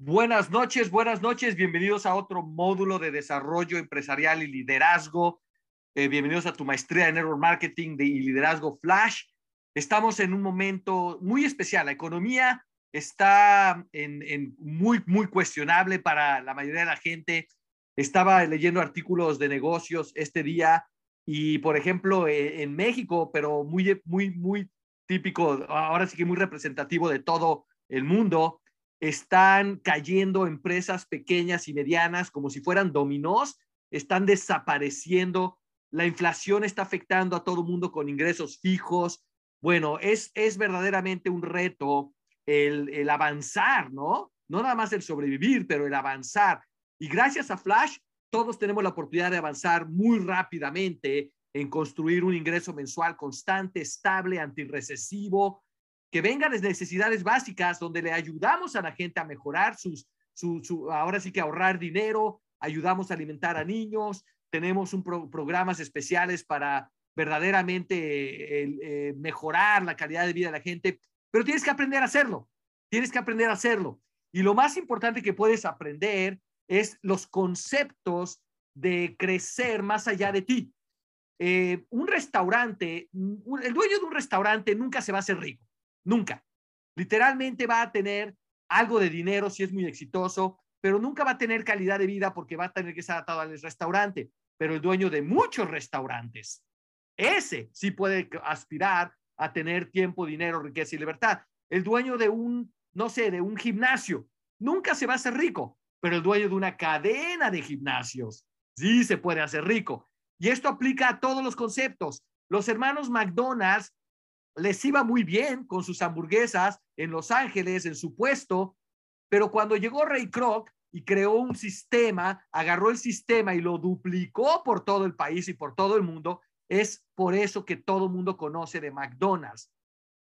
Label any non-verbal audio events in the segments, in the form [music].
Buenas noches, buenas noches. Bienvenidos a otro módulo de desarrollo empresarial y liderazgo. Eh, bienvenidos a tu maestría de Network Marketing y liderazgo Flash. Estamos en un momento muy especial. La economía está en, muy, muy cuestionable para la mayoría de la gente. Estaba leyendo artículos de negocios este día y, por ejemplo, eh, en México, pero muy, muy, muy típico, ahora sí que muy representativo de todo el mundo, están cayendo empresas pequeñas y medianas como si fueran dominós, están desapareciendo, la inflación está afectando a todo mundo con ingresos fijos. Bueno, es, es verdaderamente un reto el, el avanzar, ¿no? No nada más el sobrevivir, pero el avanzar. Y gracias a Flash, todos tenemos la oportunidad de avanzar muy rápidamente en construir un ingreso mensual constante, estable, antirrecesivo, que vengan las necesidades básicas donde le ayudamos a la gente a mejorar sus, su, ahora sí que ahorrar dinero, ayudamos a alimentar a niños, tenemos un programas especiales para verdaderamente eh, mejorar la calidad de vida de la gente, pero tienes que aprender a hacerlo, tienes que aprender a hacerlo. Y lo más importante que puedes aprender es los conceptos de crecer más allá de ti. Eh, un restaurante, el dueño de un restaurante nunca se va a hacer rico. Nunca. Literalmente va a tener algo de dinero si es muy exitoso, pero nunca va a tener calidad de vida porque va a tener que estar atado al restaurante. Pero el dueño de muchos restaurantes, ese sí puede aspirar a tener tiempo, dinero, riqueza y libertad. El dueño de un, no sé, de un gimnasio, nunca se va a hacer rico, pero el dueño de una cadena de gimnasios sí se puede hacer rico. Y esto aplica a todos los conceptos. Los hermanos McDonald's les iba muy bien con sus hamburguesas en Los Ángeles, en su puesto, pero cuando llegó Ray Kroc y creó un sistema, agarró el sistema y lo duplicó por todo el país y por todo el mundo, es por eso que todo el mundo conoce de McDonald's.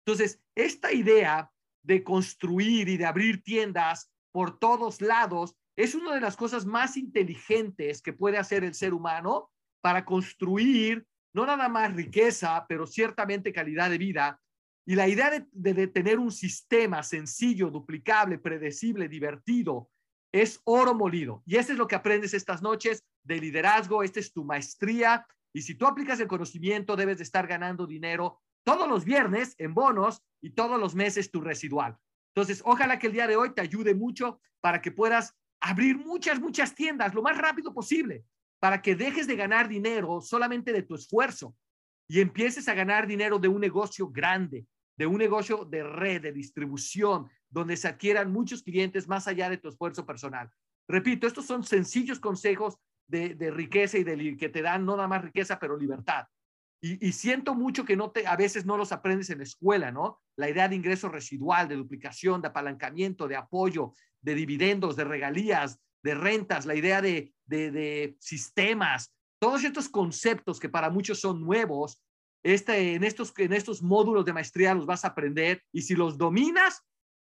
Entonces, esta idea de construir y de abrir tiendas por todos lados es una de las cosas más inteligentes que puede hacer el ser humano para construir no nada más riqueza, pero ciertamente calidad de vida. Y la idea de, tener un sistema sencillo, duplicable, predecible, divertido, es oro molido. Y eso es lo que aprendes estas noches de liderazgo. Esta es tu maestría. Y si tú aplicas el conocimiento, debes de estar ganando dinero todos los viernes en bonos y todos los meses tu residual. Entonces, ojalá que el día de hoy te ayude mucho para que puedas abrir muchas, muchas tiendas lo más rápido posible para que dejes de ganar dinero solamente de tu esfuerzo y empieces a ganar dinero de un negocio grande, de un negocio de red, de distribución, donde se adquieran muchos clientes más allá de tu esfuerzo personal. Repito, estos son sencillos consejos de, riqueza y de que te dan no nada más riqueza, pero libertad. Y, siento mucho que no te, a veces no los aprendes en la escuela, ¿no? La idea de ingreso residual, de duplicación, de apalancamiento, de apoyo, de dividendos, de regalías, de rentas, la idea de, de, sistemas, todos estos conceptos que para muchos son nuevos, este, en, estos, en estos módulos de maestría los vas a aprender y si los dominas,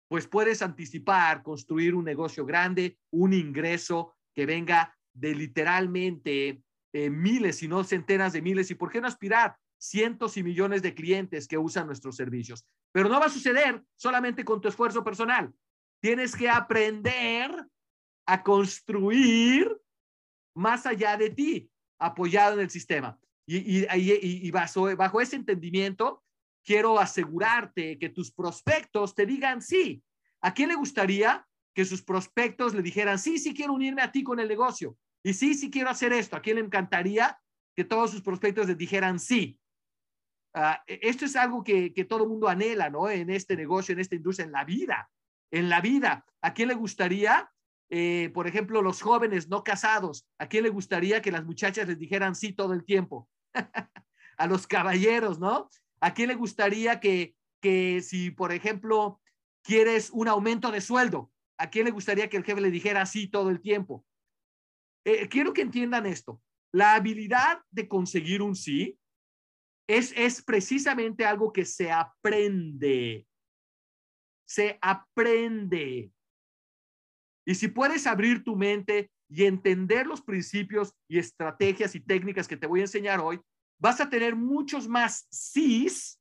pues puedes anticipar, construir un negocio grande, un ingreso que venga de literalmente eh, miles, si no centenas de miles, y por qué no aspirar cientos y millones de clientes que usan nuestros servicios. Pero no va a suceder solamente con tu esfuerzo personal. Tienes que aprender a construir más allá de ti, apoyado en el sistema. Y, y, bajo, ese entendimiento, quiero asegurarte que tus prospectos te digan sí. ¿A quién le gustaría que sus prospectos le dijeran, sí, sí quiero unirme a ti con el negocio? Y sí, sí quiero hacer esto. ¿A quién le encantaría que todos sus prospectos le dijeran sí? E, esto es algo que, que todo mundo anhela, ¿no? En este negocio, en esta industria, en la vida. En la vida. ¿A quién le gustaría eh, por ejemplo, los jóvenes no casados, ¿a quién le gustaría que las muchachas les dijeran sí todo el tiempo? [laughs] a los caballeros, ¿no? ¿A quién le gustaría que, que si, por ejemplo, quieres un aumento de sueldo, ¿a quién le gustaría que el jefe le dijera sí todo el tiempo? Eh, quiero que entiendan esto. La habilidad de conseguir un sí es, es precisamente algo que se aprende. Se aprende. Y si puedes abrir tu mente y entender los principios y estrategias y técnicas que te voy a enseñar hoy, vas a tener muchos más sís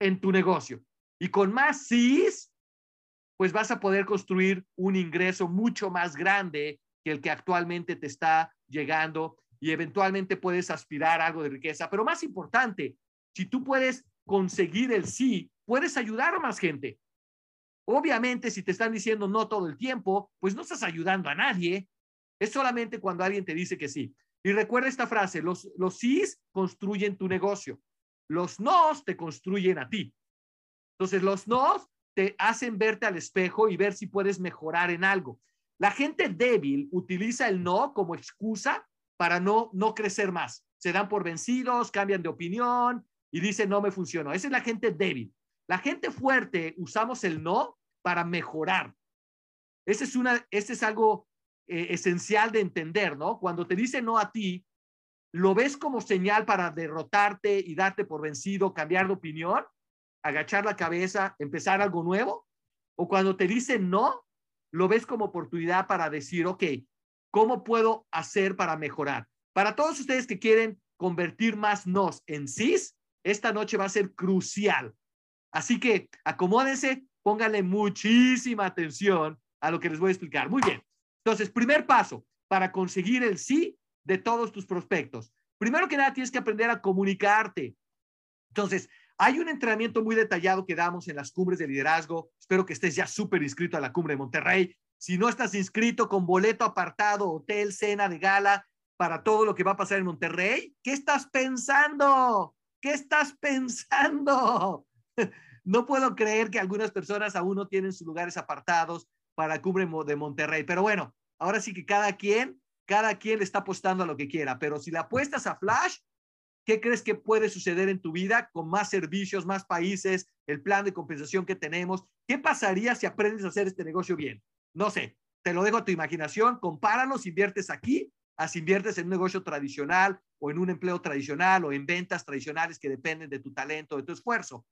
en tu negocio. Y con más sís, pues vas a poder construir un ingreso mucho más grande que el que actualmente te está llegando y eventualmente puedes aspirar a algo de riqueza. Pero más importante, si tú puedes conseguir el sí, puedes ayudar a más gente. Obviamente, si te están diciendo no todo el tiempo, pues no estás ayudando a nadie. Es solamente cuando alguien te dice que sí. Y recuerda esta frase, los, los sís construyen tu negocio, los nos te construyen a ti. Entonces, los nos te hacen verte al espejo y ver si puedes mejorar en algo. La gente débil utiliza el no como excusa para no, no crecer más. Se dan por vencidos, cambian de opinión y dicen no me funcionó. Esa es la gente débil. La gente fuerte usamos el no para mejorar. Ese es, una, ese es algo eh, esencial de entender, ¿no? Cuando te dice no a ti, ¿lo ves como señal para derrotarte y darte por vencido, cambiar de opinión, agachar la cabeza, empezar algo nuevo? ¿O cuando te dice no, lo ves como oportunidad para decir, ok, ¿cómo puedo hacer para mejorar? Para todos ustedes que quieren convertir más nos en cis, esta noche va a ser crucial. Así que acomódense, pónganle muchísima atención a lo que les voy a explicar. Muy bien. Entonces, primer paso para conseguir el sí de todos tus prospectos. Primero que nada, tienes que aprender a comunicarte. Entonces, hay un entrenamiento muy detallado que damos en las cumbres de liderazgo. Espero que estés ya súper inscrito a la cumbre de Monterrey. Si no estás inscrito con boleto apartado, hotel, cena de gala para todo lo que va a pasar en Monterrey, ¿qué estás pensando? ¿Qué estás pensando? No puedo creer que algunas personas aún no tienen sus lugares apartados para Cumbre de Monterrey. Pero bueno, ahora sí que cada quien, cada quien le está apostando a lo que quiera. Pero si le apuestas a Flash, ¿qué crees que puede suceder en tu vida con más servicios, más países, el plan de compensación que tenemos? ¿Qué pasaría si aprendes a hacer este negocio bien? No sé, te lo dejo a tu imaginación, compáralos, inviertes aquí, así inviertes en un negocio tradicional o en un empleo tradicional o en ventas tradicionales que dependen de tu talento, de tu esfuerzo.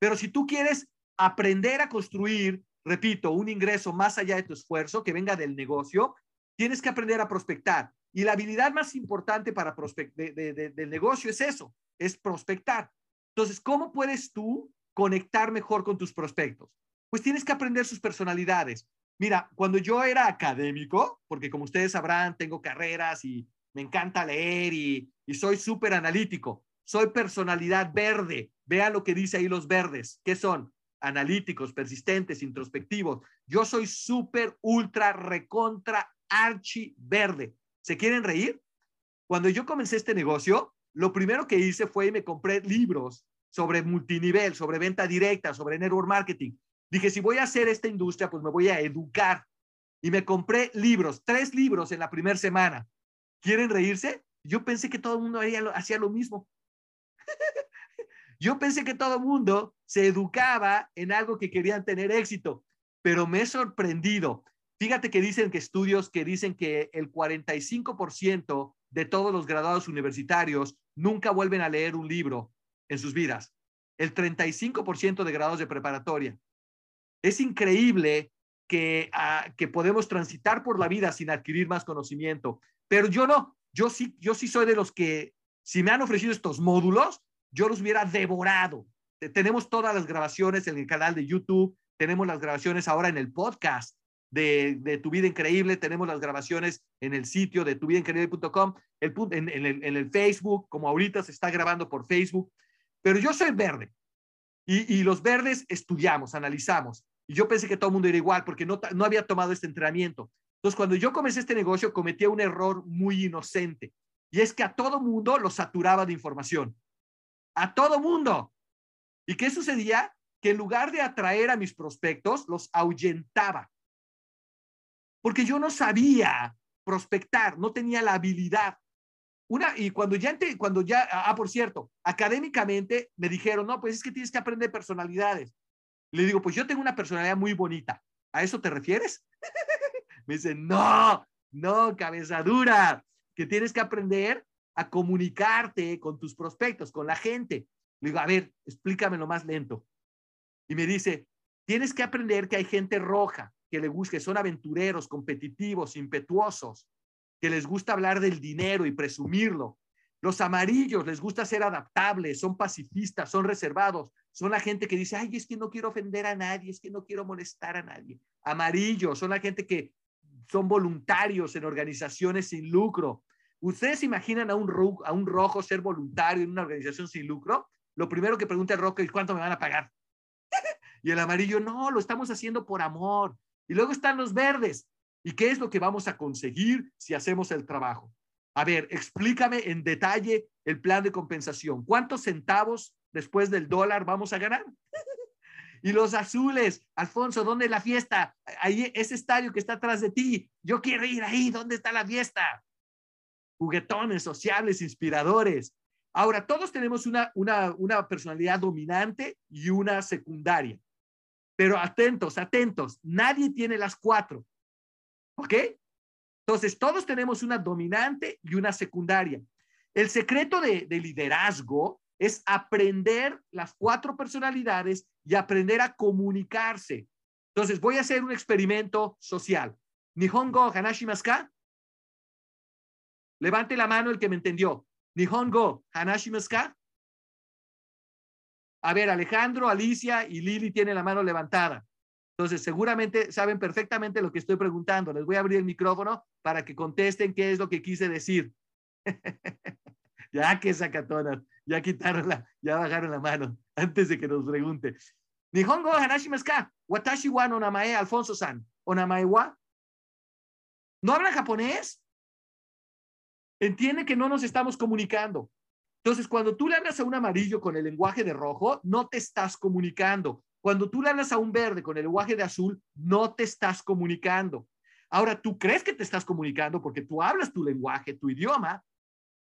Pero si tú quieres aprender a construir repito, un ingreso más allá de tu esfuerzo que venga del negocio, tienes que aprender a prospectar. Y la habilidad más importante para del negocio es eso, es prospectar. Entonces, ¿cómo puedes tú conectar mejor con tus prospectos? Pues tienes que aprender sus personalidades. Mira, cuando yo era académico, porque como ustedes sabrán, tengo carreras y me encanta leer y, y soy súper analítico, soy personalidad verde. Vean lo que dice ahí los verdes. ¿Qué son? analíticos, persistentes, introspectivos. Yo soy súper, ultra, recontra, archi verde. ¿Se quieren reír? Cuando yo comencé este negocio, lo primero que hice fue y me compré libros sobre multinivel, sobre venta directa, sobre network marketing. Dije, si voy a hacer esta industria, pues me voy a educar. Y me compré libros, tres libros en la primera semana. ¿Quieren reírse? Yo pensé que todo el mundo hacía lo mismo. [laughs] Yo pensé que todo mundo se educaba en algo que querían tener éxito, pero me he sorprendido. Fíjate que dicen que estudios que dicen que el 45% de todos los graduados universitarios nunca vuelven a leer un libro en sus vidas. El 35% de grados de preparatoria. Es increíble que, ah, que podemos transitar por la vida sin adquirir más conocimiento, pero yo no. Yo sí, yo sí soy de los que, si me han ofrecido estos módulos, yo los hubiera devorado. Tenemos todas las grabaciones en el canal de YouTube, tenemos las grabaciones ahora en el podcast de, Tu Vida Increíble, tenemos las grabaciones en el sitio de tuvidaincreíble.com, el, en, en, el, en el Facebook, como ahorita se está grabando por Facebook, pero yo soy verde y, y los verdes estudiamos, analizamos. Y yo pensé que todo el mundo era igual porque no, no había tomado este entrenamiento. Entonces, cuando yo comencé este negocio, cometí un error muy inocente. Y es que a todo mundo lo saturaba de información a todo mundo. ¿Y qué sucedía? Que en lugar de atraer a mis prospectos, los ahuyentaba. Porque yo no sabía prospectar, no tenía la habilidad. Una, y cuando ya, cuando ya, ah, por cierto, académicamente me dijeron, no, pues es que tienes que aprender personalidades. Le digo, pues yo tengo una personalidad muy bonita. ¿A eso te refieres? [laughs] me dice, no, no, cabeza dura, que tienes que aprender a comunicarte con tus prospectos, con la gente. Le digo, a ver, explícamelo más lento. Y me dice, tienes que aprender que hay gente roja, que le gusta, que son aventureros, competitivos, impetuosos, que les gusta hablar del dinero y presumirlo. Los amarillos les gusta ser adaptables, son pacifistas, son reservados. son la gente que dice, ay, es que no quiero ofender a nadie, es que no quiero molestar a nadie. Amarillo son la gente que son voluntarios en organizaciones sin lucro. ¿Ustedes imaginan a un, rojo ser voluntario en una organización sin lucro? Lo primero que pregunta el rojo es cuánto me van a pagar. [laughs] y el amarillo, no, lo estamos haciendo por amor. Y luego están los verdes. ¿Y qué es lo que vamos a conseguir si hacemos el trabajo? A ver, explícame en detalle el plan de compensación. ¿Cuántos centavos después del dólar vamos a ganar? [laughs] y los azules, Alfonso, ¿dónde es la fiesta? Ahí, ese estadio que está atrás de ti. Yo quiero ir ahí. ¿Dónde está la fiesta? Juguetones, sociables, inspiradores. Ahora, todos tenemos una, una, una personalidad dominante y una secundaria. Pero atentos, atentos. Nadie tiene las cuatro. ¿Ok? Entonces, todos tenemos una dominante y una secundaria. El secreto de, liderazgo es aprender las cuatro personalidades y aprender a comunicarse. Entonces, voy a hacer un experimento social. Nihongo Hanashimaska. Levante la mano el que me entendió. Nihongo Hanashimaska. A ver, Alejandro, Alicia y Lili tienen la mano levantada. Entonces, seguramente saben perfectamente lo que estoy preguntando. Les voy a abrir el micrófono para que contesten qué es lo que quise decir. [laughs] ya que sacatonas, ya quitaron la, ya bajaron la mano antes de que nos pregunte. Nihongo Hanashimaska, Watashi wa no namae Alfonso-san, namae wa. ¿No habla japonés? Entiende que no nos estamos comunicando. Entonces, cuando tú le hablas a un amarillo con el lenguaje de rojo, no te estás comunicando. Cuando tú le hablas a un verde con el lenguaje de azul, no te estás comunicando. Ahora, tú crees que te estás comunicando porque tú hablas tu lenguaje, tu idioma,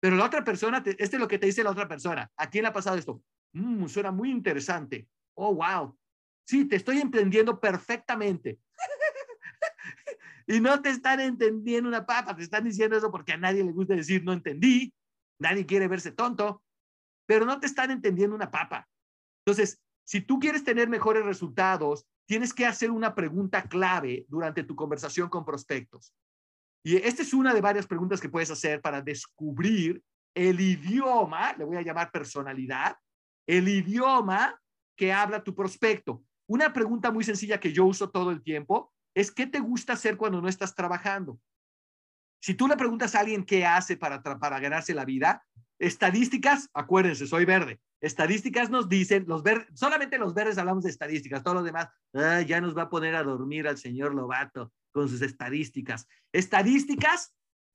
pero la otra persona, este es lo que te dice la otra persona. ¿A quién le ha pasado esto? Mm, suena muy interesante. Oh, wow. Sí, te estoy entendiendo perfectamente. Y no te están entendiendo una papa, te están diciendo eso porque a nadie le gusta decir no entendí, nadie quiere verse tonto, pero no te están entendiendo una papa. Entonces, si tú quieres tener mejores resultados, tienes que hacer una pregunta clave durante tu conversación con prospectos. Y esta es una de varias preguntas que puedes hacer para descubrir el idioma, le voy a llamar personalidad, el idioma que habla tu prospecto. Una pregunta muy sencilla que yo uso todo el tiempo es, ¿qué te gusta hacer cuando no estás trabajando? Si tú le preguntas a alguien qué hace para, para ganarse la vida, estadísticas, acuérdense, soy verde. Estadísticas nos dicen, los verdes, solamente los verdes hablamos de estadísticas, todos los demás, ya nos va a poner a dormir al señor Lobato con sus estadísticas. Estadísticas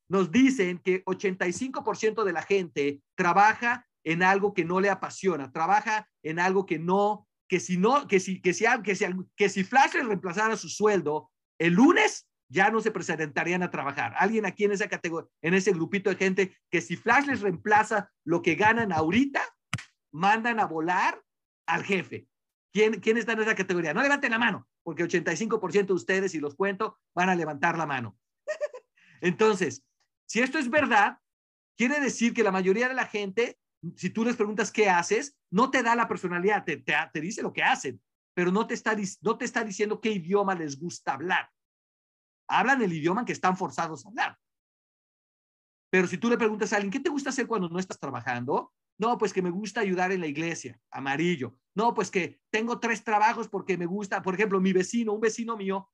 nos dicen que 85% de la gente trabaja en algo que no le apasiona, trabaja en algo que no, que si no, que si, que si, que si, Flash le reemplazara su sueldo, el lunes ya no se presentarían a trabajar. Alguien aquí en esa categoría, en ese grupito de gente, que si Flash les reemplaza lo que ganan ahorita, mandan a volar al jefe. ¿Quién, ¿Quién está en esa categoría? No levanten la mano, porque 85% de ustedes, si los cuento, van a levantar la mano. [laughs] Entonces, si esto es verdad, quiere decir que la mayoría de la gente, si tú les preguntas qué haces, no te da la personalidad, te, te, dice lo que hacen, pero no te, está, no te está diciendo qué idioma les gusta hablar. Hablan el idioma que están forzados a hablar. Pero si tú le preguntas a alguien, ¿qué te gusta hacer cuando no estás trabajando? No, pues que me gusta ayudar en la iglesia, amarillo. No, pues que tengo tres trabajos porque me gusta, por ejemplo, mi vecino, un vecino mío,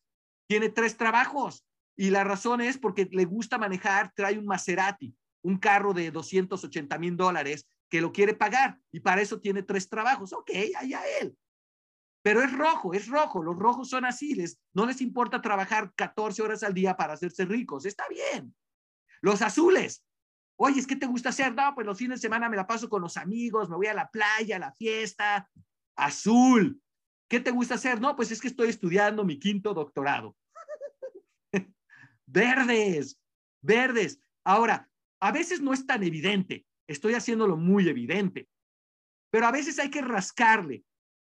tiene tres trabajos y la razón es porque le gusta manejar, trae un Maserati, un carro de 280 mil dólares que lo quiere pagar y para eso tiene tres trabajos. Ok, allá él. Pero es rojo, es rojo. Los rojos son así, no les importa trabajar 14 horas al día para hacerse ricos. Está bien. Los azules, Oye, ¿es que te gusta hacer? No, pues los fines de semana me la paso con los amigos, me voy a la playa, a la fiesta. Azul. ¿Qué te gusta hacer? No, pues es que estoy estudiando mi quinto doctorado. [laughs] verdes, verdes. Ahora, a veces no es tan evidente. Estoy haciéndolo muy evidente. Pero a veces hay que rascarle.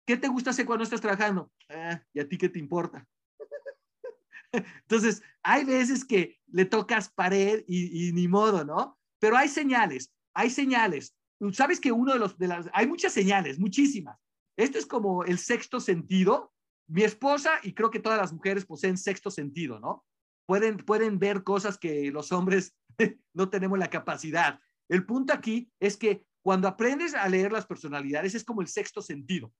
¿Qué te gusta hacer cuando estás trabajando? Ah, ¿Y a ti qué te importa? [laughs] Entonces, hay veces que le tocas pared y, y ni modo, ¿no? Pero hay señales, hay señales. Sabes que uno de los, de las, hay muchas señales, muchísimas. Esto es como el sexto sentido. Mi esposa y creo que todas las mujeres poseen sexto sentido, ¿no? Pueden, pueden ver cosas que los hombres [laughs] no tenemos la capacidad. El punto aquí es que cuando aprendes a leer las personalidades es como el sexto sentido.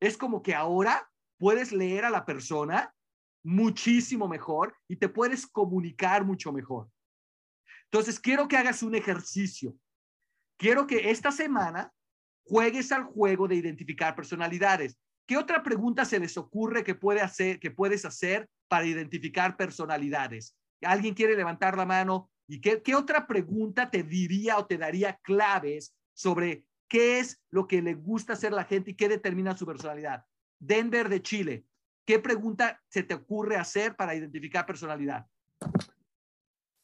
es como que ahora puedes leer a la persona muchísimo mejor y te puedes comunicar mucho mejor. Entonces, quiero que hagas un ejercicio. Quiero que esta semana juegues al juego de identificar personalidades. ¿Qué otra pregunta se les ocurre que, puede hacer, que puedes hacer para identificar personalidades? ¿Alguien quiere levantar la mano? ¿Y qué, qué otra pregunta te diría o te daría claves sobre qué es lo que le gusta hacer la gente y qué determina su personalidad? Denver de Chile, ¿qué pregunta se te ocurre hacer para identificar personalidad?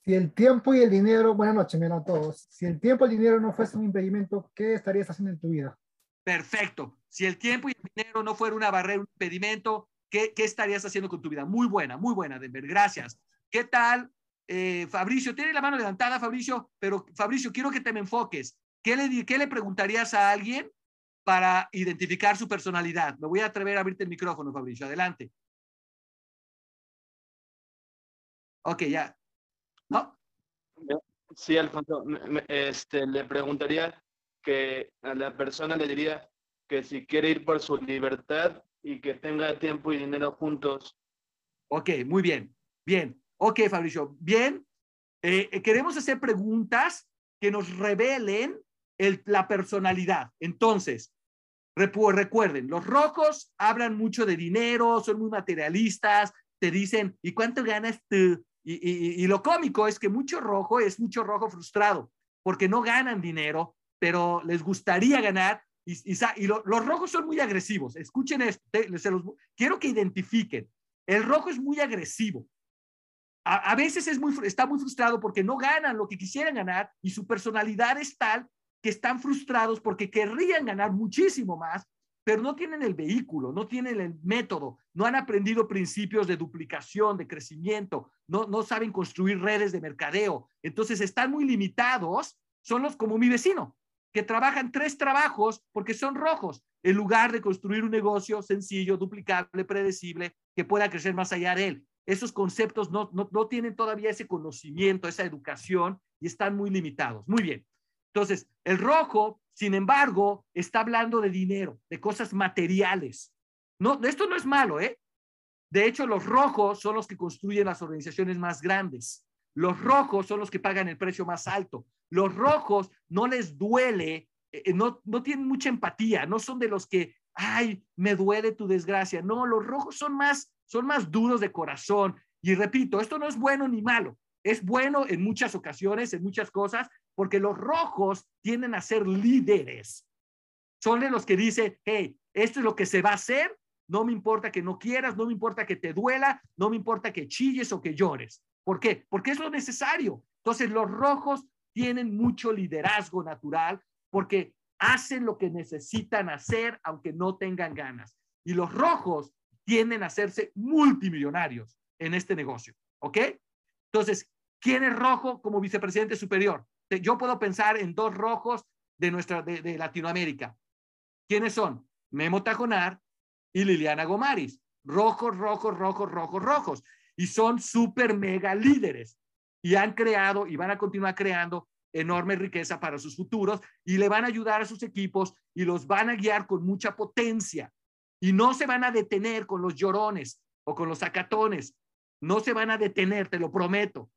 Si el tiempo y el dinero, buenas noches, a todos. Si el tiempo y el dinero no fuesen un impedimento, ¿qué estarías haciendo en tu vida? Perfecto. Si el tiempo y el dinero no fuera una barrera, un impedimento, ¿qué, qué estarías haciendo con tu vida? Muy buena, muy buena, Denver. Gracias. ¿Qué tal, eh, Fabricio? Tiene la mano levantada, Fabricio, pero Fabricio, quiero que te me enfoques. ¿Qué le, ¿Qué le preguntarías a alguien para identificar su personalidad? Me voy a atrever a abrirte el micrófono, Fabricio. Adelante. Ok, ya. ¿No? Sí, Alfonso, este, le preguntaría que a la persona le diría que si quiere ir por su libertad y que tenga tiempo y dinero juntos. Ok, muy bien, bien. Ok, Fabricio, bien. Eh, eh, queremos hacer preguntas que nos revelen el, la personalidad. Entonces, recuerden, los rojos hablan mucho de dinero, son muy materialistas, te dicen, ¿y cuánto ganas tú? Y, lo cómico es que mucho rojo es mucho rojo frustrado, porque no ganan dinero, pero les gustaría ganar. Y los rojos son muy agresivos. Escuchen esto, quiero que identifiquen. El rojo es muy agresivo. A, veces es muy, está muy frustrado porque no ganan lo que quisieran ganar y su personalidad es tal que están frustrados porque querrían ganar muchísimo más, pero no tienen el vehículo, no tienen el método, no han aprendido principios de duplicación, de crecimiento, no, no saben construir redes de mercadeo. Entonces están muy limitados, son los como mi vecino, que trabajan tres trabajos porque son rojos, en lugar de construir un negocio sencillo, duplicable, predecible, que pueda crecer más allá de él. Esos conceptos no, no, no tienen todavía ese conocimiento, esa educación y están muy limitados. Muy bien. Entonces, el rojo, sin embargo, está hablando de dinero, de cosas materiales. No, esto no es malo, ¿eh? De hecho, los rojos son los que construyen las organizaciones más grandes. Los rojos son los que pagan el precio más alto. Los rojos no les duele, eh, eh, no, no tienen mucha empatía, no son de los que, ay, me duele tu desgracia. No, los rojos son más, son más duros de corazón. Y repito, esto no es bueno ni malo. Es bueno en muchas ocasiones, en muchas cosas, porque los rojos tienden a ser líderes. Son de los que dicen, hey, esto es lo que se va a hacer, no me importa que no quieras, no me importa que te duela, no me importa que chilles o que llores. ¿Por qué? Porque es lo necesario. Entonces los rojos tienen mucho liderazgo natural porque hacen lo que necesitan hacer aunque no tengan ganas. Y los rojos tienden a hacerse multimillonarios en este negocio. ¿Ok? Entonces, ¿quién es rojo como vicepresidente superior? yo puedo pensar en dos rojos de nuestra de, Latinoamérica. ¿Quiénes son? Memo Tajonar y Liliana Gomaris. Rojos, rojos, rojos, rojos, rojos. Y son súper mega líderes. Y han creado y van a continuar creando enorme riqueza para sus futuros y le van a ayudar a sus equipos y los van a guiar con mucha potencia. Y no se van a detener con los llorones o con los acatones. No se van a detener, te lo prometo.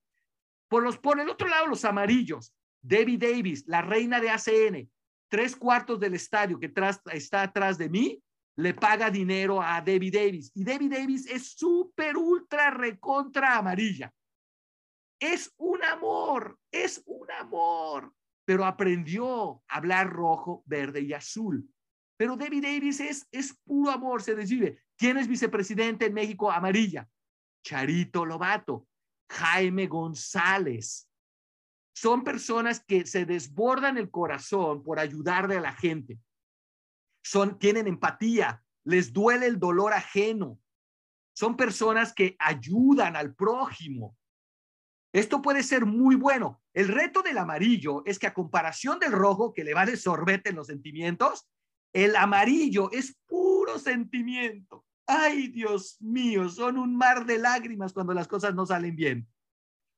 Por, los, por el otro lado, los amarillos. Debbie Davis, la reina de ACN, tres cuartos del estadio que está atrás de mí, le paga dinero a Debbie Davis. Y Debbie Davis es súper, ultra, recontra amarilla. Es un amor, es un amor. Pero aprendió a hablar rojo, verde y azul. Pero Debbie Davis es, es puro amor, se decide. ¿Quién es vicepresidente en México? Amarilla. Charito Lobato. Jaime González son personas que se desbordan el corazón por ayudarle a la gente. Son, tienen empatía, les duele el dolor ajeno. Son personas que ayudan al prójimo. Esto puede ser muy bueno. El reto del amarillo es que a comparación del rojo, que le va de sorbete en los sentimientos, el amarillo es puro sentimiento. Ay, Dios mío, son un mar de lágrimas cuando las cosas no salen bien.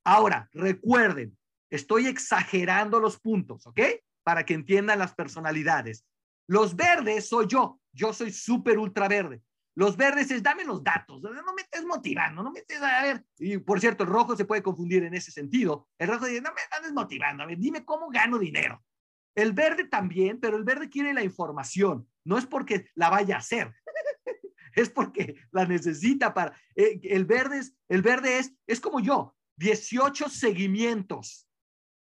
Ahora, recuerden, Estoy exagerando los puntos, ¿ok? Para que entiendan las personalidades. Los verdes soy yo. yo soy súper ultra verde. Los verdes es dame los datos, no me estés motivando, no me estés a ver. Y por cierto, el rojo se puede confundir en ese sentido. El rojo dice, no me estés motivando, a ver, dime cómo gano dinero. El verde también, pero el verde quiere la información, no es porque la vaya a hacer, [laughs] es porque la necesita para... Eh, el, verde es, el verde es, es como yo, 18 seguimientos,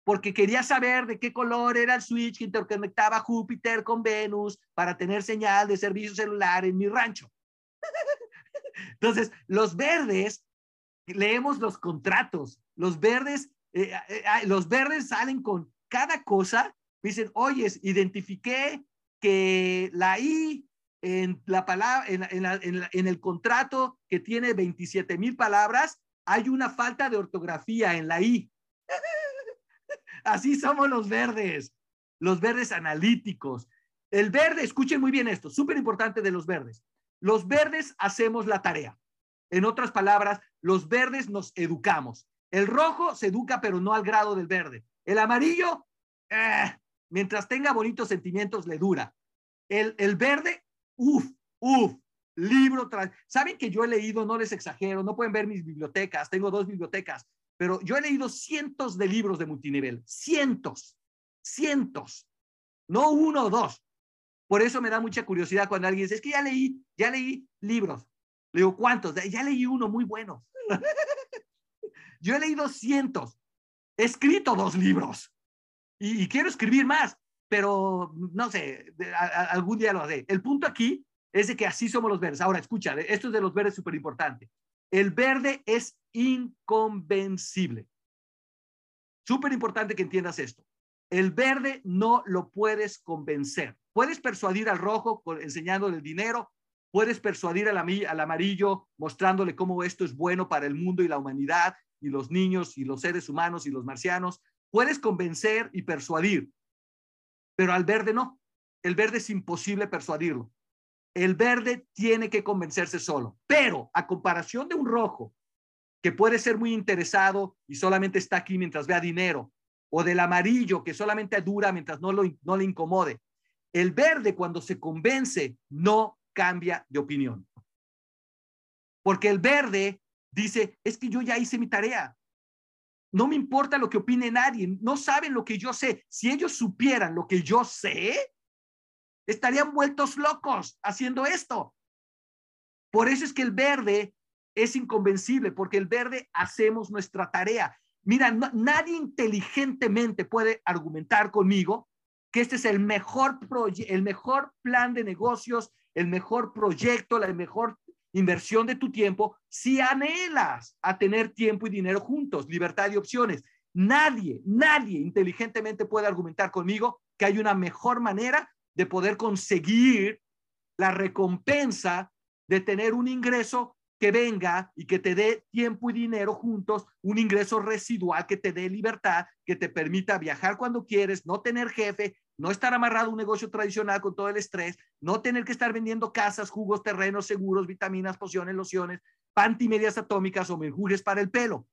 porque quería saber de qué color era el switch que interconectaba Júpiter con Venus para tener señal de servicio celular en mi rancho. [laughs] Entonces, los verdes, leemos los contratos, los verdes, eh, eh, los verdes salen con cada cosa dicen, oye, identifiqué que la I en la palabra, en, el contrato que tiene 27 mil palabras, hay una falta de ortografía en la I. [laughs] Así somos los verdes, los verdes analíticos. El verde, escuchen muy bien esto, súper importante de los verdes. Los verdes hacemos la tarea. En otras palabras, los verdes nos educamos. El rojo se educa, pero no al grado del verde. El amarillo, eh, mientras tenga bonitos sentimientos, le dura. El, el verde, uff, uff, libro tras... Saben que yo he leído, no les exagero, no pueden ver mis bibliotecas, tengo dos bibliotecas, pero yo he leído cientos de libros de multinivel, cientos, cientos, no uno o dos. Por eso me da mucha curiosidad cuando alguien dice, es que ya leí, ya leí libros. Le digo, ¿cuántos? Ya leí uno muy bueno. [laughs] yo he leído cientos, he escrito dos libros y, quiero escribir más, pero no sé, algún día lo haré. El punto aquí es de que así somos los verdes. Ahora, escucha, esto es de los verdes súper importante. El verde es inconvencible. Súper importante que entiendas esto. El verde no lo puedes convencer. Puedes persuadir al rojo enseñándole el dinero, puedes persuadir al, al amarillo mostrándole cómo esto es bueno para el mundo y la humanidad y los niños y los seres humanos y los marcianos. Puedes convencer y persuadir, pero al verde no. El verde es imposible persuadirlo. El verde tiene que convencerse solo, pero a comparación de un rojo, que puede ser muy interesado y solamente está aquí mientras vea dinero, o del amarillo, que solamente dura mientras no, lo, no le incomode, el verde cuando se convence no cambia de opinión. Porque el verde dice, es que yo ya hice mi tarea, no me importa lo que opine nadie, no saben lo que yo sé. Si ellos supieran lo que yo sé, estarían vueltos locos haciendo esto. Por eso es que el verde es inconvencible, porque el verde hacemos nuestra tarea. Mira, nadie inteligentemente puede argumentar conmigo que este es el mejor, el mejor plan de negocios, el mejor proyecto, la mejor inversión de tu tiempo si anhelas a tener tiempo y dinero juntos, libertad y opciones. Nadie, nadie inteligentemente puede argumentar conmigo que hay una mejor manera de poder conseguir la recompensa de tener un ingreso que venga y que te dé tiempo y dinero juntos, un ingreso residual que te dé libertad, que te permita viajar cuando quieres, no tener jefe, no estar amarrado a un negocio tradicional con todo el estrés, no tener que estar vendiendo casas, jugos, terrenos, seguros, vitaminas, pociones, lociones, pantimedias atómicas o menjures para el pelo.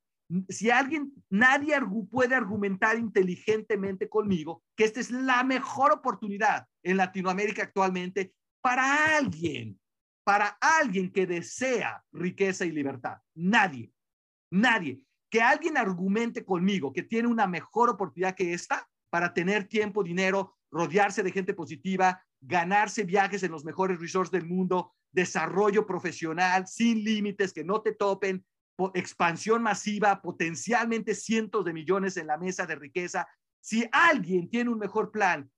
Si alguien, nadie puede argumentar inteligentemente conmigo que esta es la mejor oportunidad en Latinoamérica actualmente para alguien, para alguien que desea riqueza y libertad. Nadie, nadie. Que alguien argumente conmigo que tiene una mejor oportunidad que esta, para tener tiempo, dinero, rodearse de gente positiva, ganarse viajes en los mejores resorts del mundo, desarrollo profesional sin límites, que no te topen, expansión masiva, potencialmente cientos de millones en la mesa de riqueza. Si alguien tiene un mejor plan,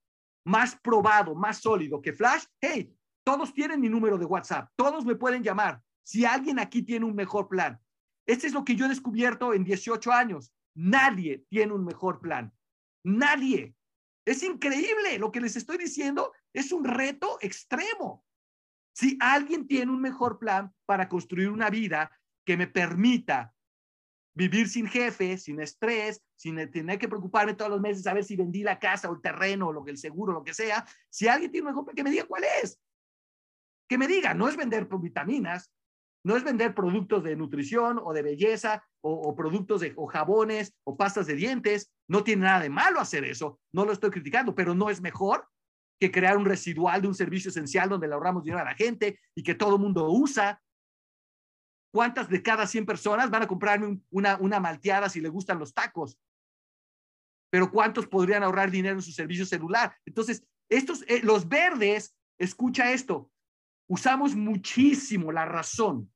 más probado, más sólido que Flash, hey, todos tienen mi número de WhatsApp, todos me pueden llamar. Si alguien aquí tiene un mejor plan, este es lo que yo he descubierto en 18 años. Nadie tiene un mejor plan. Nadie. Es increíble. Lo que les estoy diciendo es un reto extremo. Si alguien tiene un mejor plan para construir una vida que me permita vivir sin jefe, sin estrés, sin tener que preocuparme todos los meses a ver si vendí la casa o el terreno o lo que el seguro, lo que sea, si alguien tiene un mejor plan, que me diga cuál es. Que me diga, no es vender vitaminas, no es vender productos de nutrición o de belleza o, productos de o jabones o pastas de dientes. No tiene nada de malo hacer eso. No lo estoy criticando, pero no es mejor. que crear un residual de un servicio esencial donde le ahorramos dinero a la gente y que todo el mundo usa. ¿Cuántas de cada 100 personas van a comprarme una, una malteada si le gustan los tacos? Pero ¿cuántos podrían ahorrar dinero en su servicio celular? Entonces, estos, eh, los verdes, escucha esto, usamos muchísimo la razón.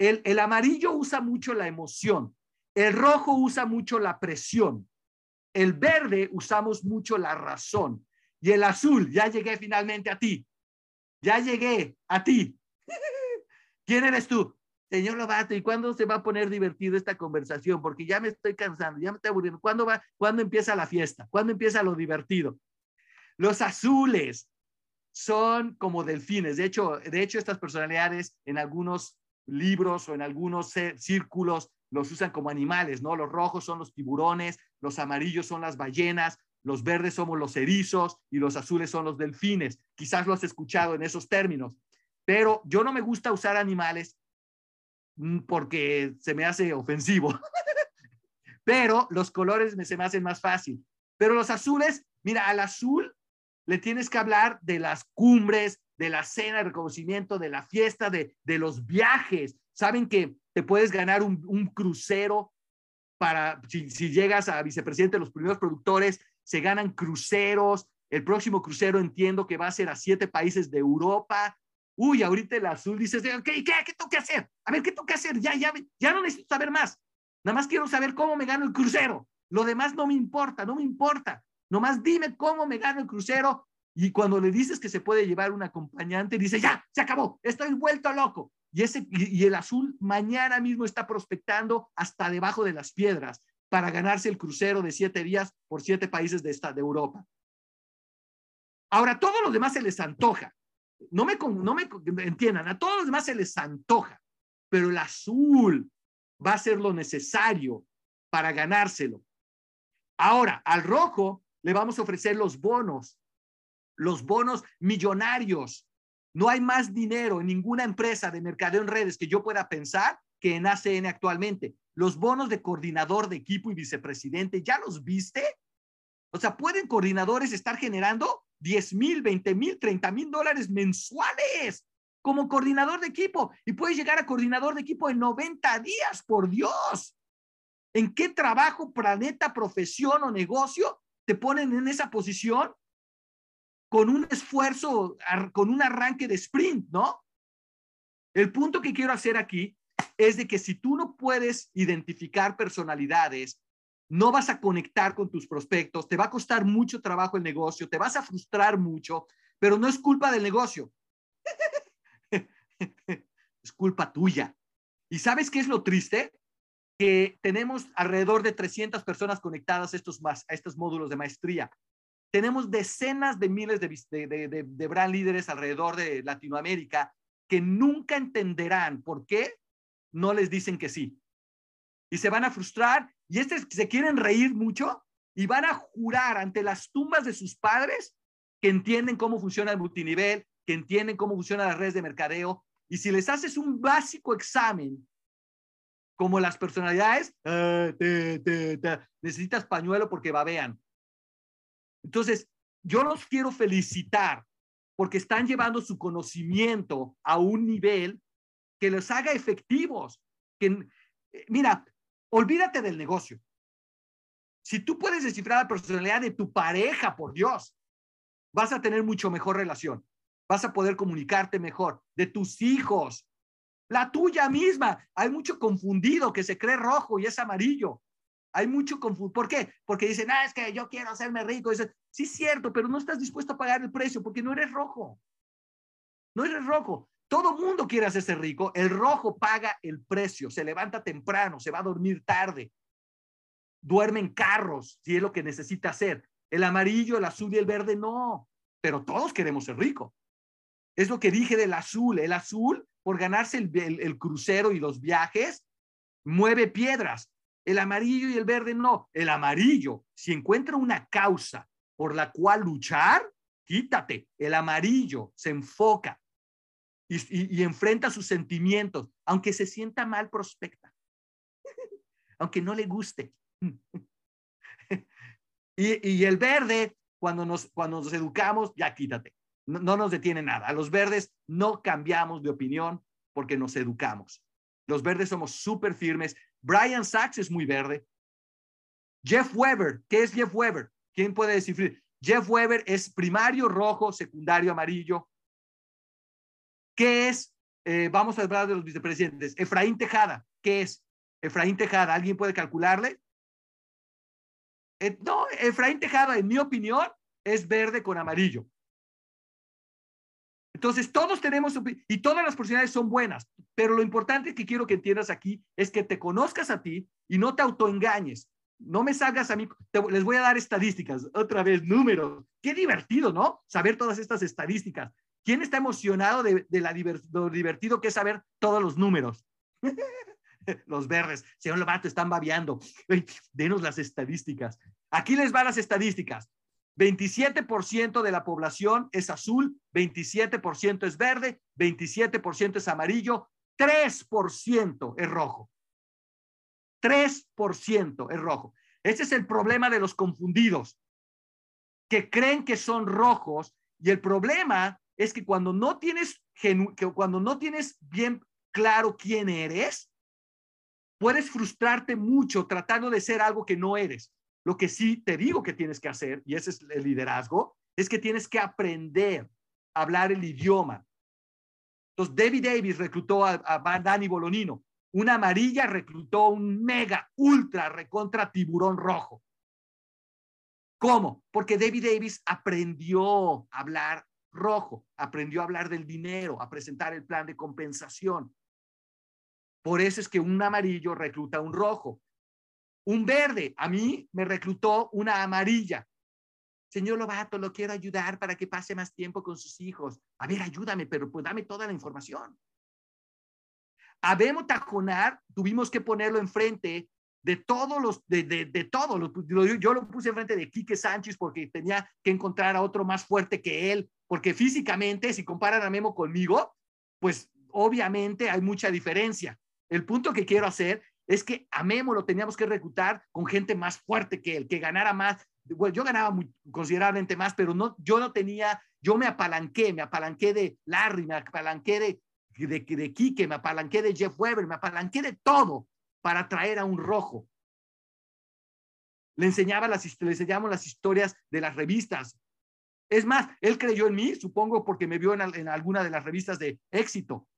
El, el amarillo usa mucho la emoción. El rojo usa mucho la presión. El verde usamos mucho la razón. Y el azul, ya llegué finalmente a ti. Ya llegué a ti. [laughs] ¿Quién eres tú? Señor Lobato, ¿y cuándo se va a poner divertido esta conversación? Porque ya me estoy cansando, ya me estoy aburriendo. ¿Cuándo va? ¿Cuándo empieza la fiesta? ¿Cuándo empieza lo divertido? Los azules son como delfines. De hecho, de hecho estas personalidades en algunos libros o en algunos círculos los usan como animales, ¿no? Los rojos son los tiburones, los amarillos son las ballenas, los verdes somos los erizos y los azules son los delfines. Quizás lo has escuchado en esos términos, pero yo no me gusta usar animales mm, porque se me hace ofensivo. [laughs] pero los colores me, se me hacen más fácil. Pero los azules, mira, al azul le tienes que hablar de las cumbres, de la cena de reconocimiento, de la fiesta, de, de los viajes. Saben que te puedes ganar un, un crucero para, si, llegas a vicepresidente, los primeros productores se ganan cruceros. El próximo crucero entiendo que va a ser a siete países de Europa. Uy, ahorita el azul dices, ¿qué, qué, qué tengo que hacer? A ver, ¿qué tengo que hacer? Ya, ya, ya no necesito saber más. Nada más quiero saber cómo me gano el crucero. Lo demás no me importa, no me importa. Nomás dime cómo me gano el crucero. Y cuando le dices que se puede llevar un acompañante, dice, ya, se acabó, estoy vuelto loco. Y, ese, y el azul mañana mismo está prospectando hasta debajo de las piedras para ganarse el crucero de siete días por siete países de, esta, de Europa. Ahora, a todos los demás se les antoja. No me, no me entiendan, a todos los demás se les antoja, pero el azul va a ser lo necesario para ganárselo. Ahora, al rojo le vamos a ofrecer los bonos, los bonos millonarios no hay más dinero en ninguna empresa de mercadeo en redes que yo pueda pensar que en ACN actualmente. Los bonos de coordinador de equipo y vicepresidente, ¿ya los viste? O sea, pueden coordinadores estar generando 10 mil, 20 mil, 30 mil dólares mensuales como coordinador de equipo y puedes llegar a coordinador de equipo en 90 días, por Dios. ¿En qué trabajo, planeta, profesión o negocio te ponen en esa posición con un esfuerzo, con un arranque de sprint, ¿no? El punto que quiero hacer aquí es de que si tú no puedes identificar personalidades, no vas a conectar con tus prospectos, te va a costar mucho trabajo el negocio, te vas a frustrar mucho, pero no es culpa del negocio. [laughs] es culpa tuya. ¿Y sabes qué es lo triste? Que tenemos alrededor de 300 personas conectadas a estos, a estos módulos de maestría. Tenemos decenas de miles de, de, brand líderes alrededor de Latinoamérica que nunca entenderán por qué no les dicen que sí. Y se van a frustrar y estos se quieren reír mucho y van a jurar ante las tumbas de sus padres que entienden cómo funciona el multinivel, que entienden cómo funcionan las redes de mercadeo. Y si les haces un básico examen, como las personalidades, ah, necesitas pañuelo porque babean. Entonces, yo los quiero felicitar porque están llevando su conocimiento a un nivel que los haga efectivos. Eh, mira, olvídate del negocio. Si tú puedes descifrar la personalidad de tu pareja, por Dios, vas a tener mucho mejor relación. Vas a poder comunicarte mejor. De tus hijos, la tuya misma. Hay mucho confundido que se cree rojo y es amarillo. Hay mucho confusión. ¿Por qué? Porque dicen, ah, es que yo quiero hacerme rico. Dicen, sí, es cierto, pero no estás dispuesto a pagar el precio porque no eres rojo. No eres rojo. Todo mundo quiere hacerse rico. El rojo paga el precio. Se levanta temprano, se va a dormir tarde. Duerme en carros, si es lo que necesita hacer. El amarillo, el azul y el verde no. Pero todos queremos ser rico. Es lo que dije del azul. El azul, por ganarse el crucero y los viajes, mueve piedras. El amarillo y el verde no. El amarillo, si encuentra una causa por la cual luchar, quítate. El amarillo se enfoca y, enfrenta sus sentimientos, aunque se sienta mal, prospecta, [laughs] aunque no le guste. [laughs] y, el verde cuando nos, cuando nos educamos, ya quítate. No, no nos detiene nada. A los verdes no cambiamos de opinión porque nos educamos. Los verdes somos súper firmes. Brian Sachs es muy verde. Jeff Weber, ¿qué es Jeff Weber? ¿Quién puede decir? Jeff Weber es primario rojo, secundario amarillo. ¿Qué es? Eh, vamos a hablar de los vicepresidentes. Efraín Tejada, ¿qué es? Efraín Tejada, ¿alguien puede calcularle? Eh, no, Efraín Tejada, en mi opinión, es verde con amarillo. Entonces, todos tenemos, y todas las personalidades son buenas, pero lo importante que quiero que entiendas aquí es que te conozcas a ti y no te autoengañes. No me salgas a mí, les voy a dar estadísticas, otra vez, números. Qué divertido, ¿no? Saber todas estas estadísticas. ¿Quién está emocionado de, la lo divertido que es saber todos los números? [laughs] los verdes. Señor Lobato, están babeando. Denos las estadísticas. Aquí les van las estadísticas. 27% de la población es azul, 27% es verde, 27% es amarillo, 3% es rojo. 3% es rojo. Ese es el problema de los confundidos, que creen que son rojos y el problema es que cuando no tienes que cuando no tienes bien claro quién eres, puedes frustrarte mucho tratando de ser algo que no eres. Lo que sí te digo que tienes que hacer, y ese es el liderazgo, es que tienes que aprender a hablar el idioma. Entonces, David Davis reclutó a, a Dani Bolonino. Una amarilla reclutó un mega, ultra, recontra tiburón rojo. ¿Cómo? Porque David Davis aprendió a hablar rojo, aprendió a hablar del dinero, a presentar el plan de compensación. Por eso es que un amarillo recluta un rojo. Un verde, a mí me reclutó una amarilla. Señor Lobato, lo quiero ayudar para que pase más tiempo con sus hijos. A ver, ayúdame, pero pues dame toda la información. A Tajonar tuvimos que ponerlo enfrente de todos los, de, de, de todos los, yo lo puse enfrente de Quique Sánchez porque tenía que encontrar a otro más fuerte que él, porque físicamente, si comparan a Memo conmigo, pues obviamente hay mucha diferencia. El punto que quiero hacer es que a Memo lo teníamos que reclutar con gente más fuerte que él, que ganara más. Bueno, yo ganaba considerablemente más, pero no, yo no tenía, yo me apalanqué, me apalanqué de Larry, me apalanqué de, de, de Quique, me apalanqué de Jeff Weber, me apalanqué de todo para traer a un rojo. Le enseñaba las, le enseñamos las historias de las revistas. Es más, él creyó en mí, supongo porque me vio en, en alguna de las revistas de éxito.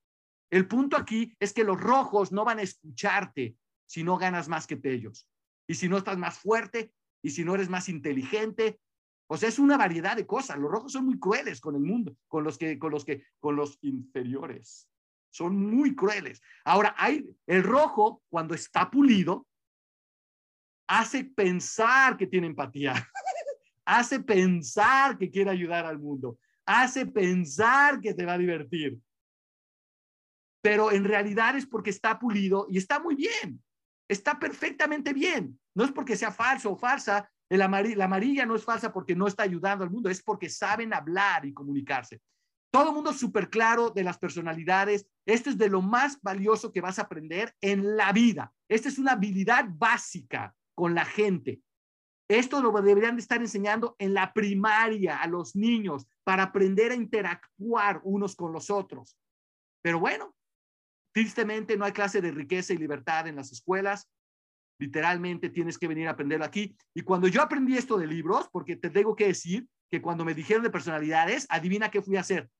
El punto aquí es que los rojos no van a escucharte si no ganas más que ellos. Y si no estás más fuerte, y si no eres más inteligente. O sea, es una variedad de cosas. Los rojos son muy crueles con el mundo, con los que, con los que, con los inferiores. Son muy crueles. Ahora, hay el rojo, cuando está pulido, hace pensar que tiene empatía. [laughs] hace pensar que quiere ayudar al mundo. Hace pensar que te va a divertir pero en realidad es porque está pulido y está muy bien, está perfectamente bien. No es porque sea falso o falsa, la amarilla no es falsa porque no está ayudando al mundo, es porque saben hablar y comunicarse. Todo el mundo súper claro de las personalidades. Esto es de lo más valioso que vas a aprender en la vida. Esta es una habilidad básica con la gente. Esto lo deberían de estar enseñando en la primaria a los niños para aprender a interactuar unos con los otros. Pero bueno, Tristemente no hay clase de riqueza y libertad en las escuelas. Literalmente tienes que venir a aprenderlo aquí. Y cuando yo aprendí esto de libros, porque te tengo que decir que cuando me dijeron de personalidades, adivina qué fui a hacer.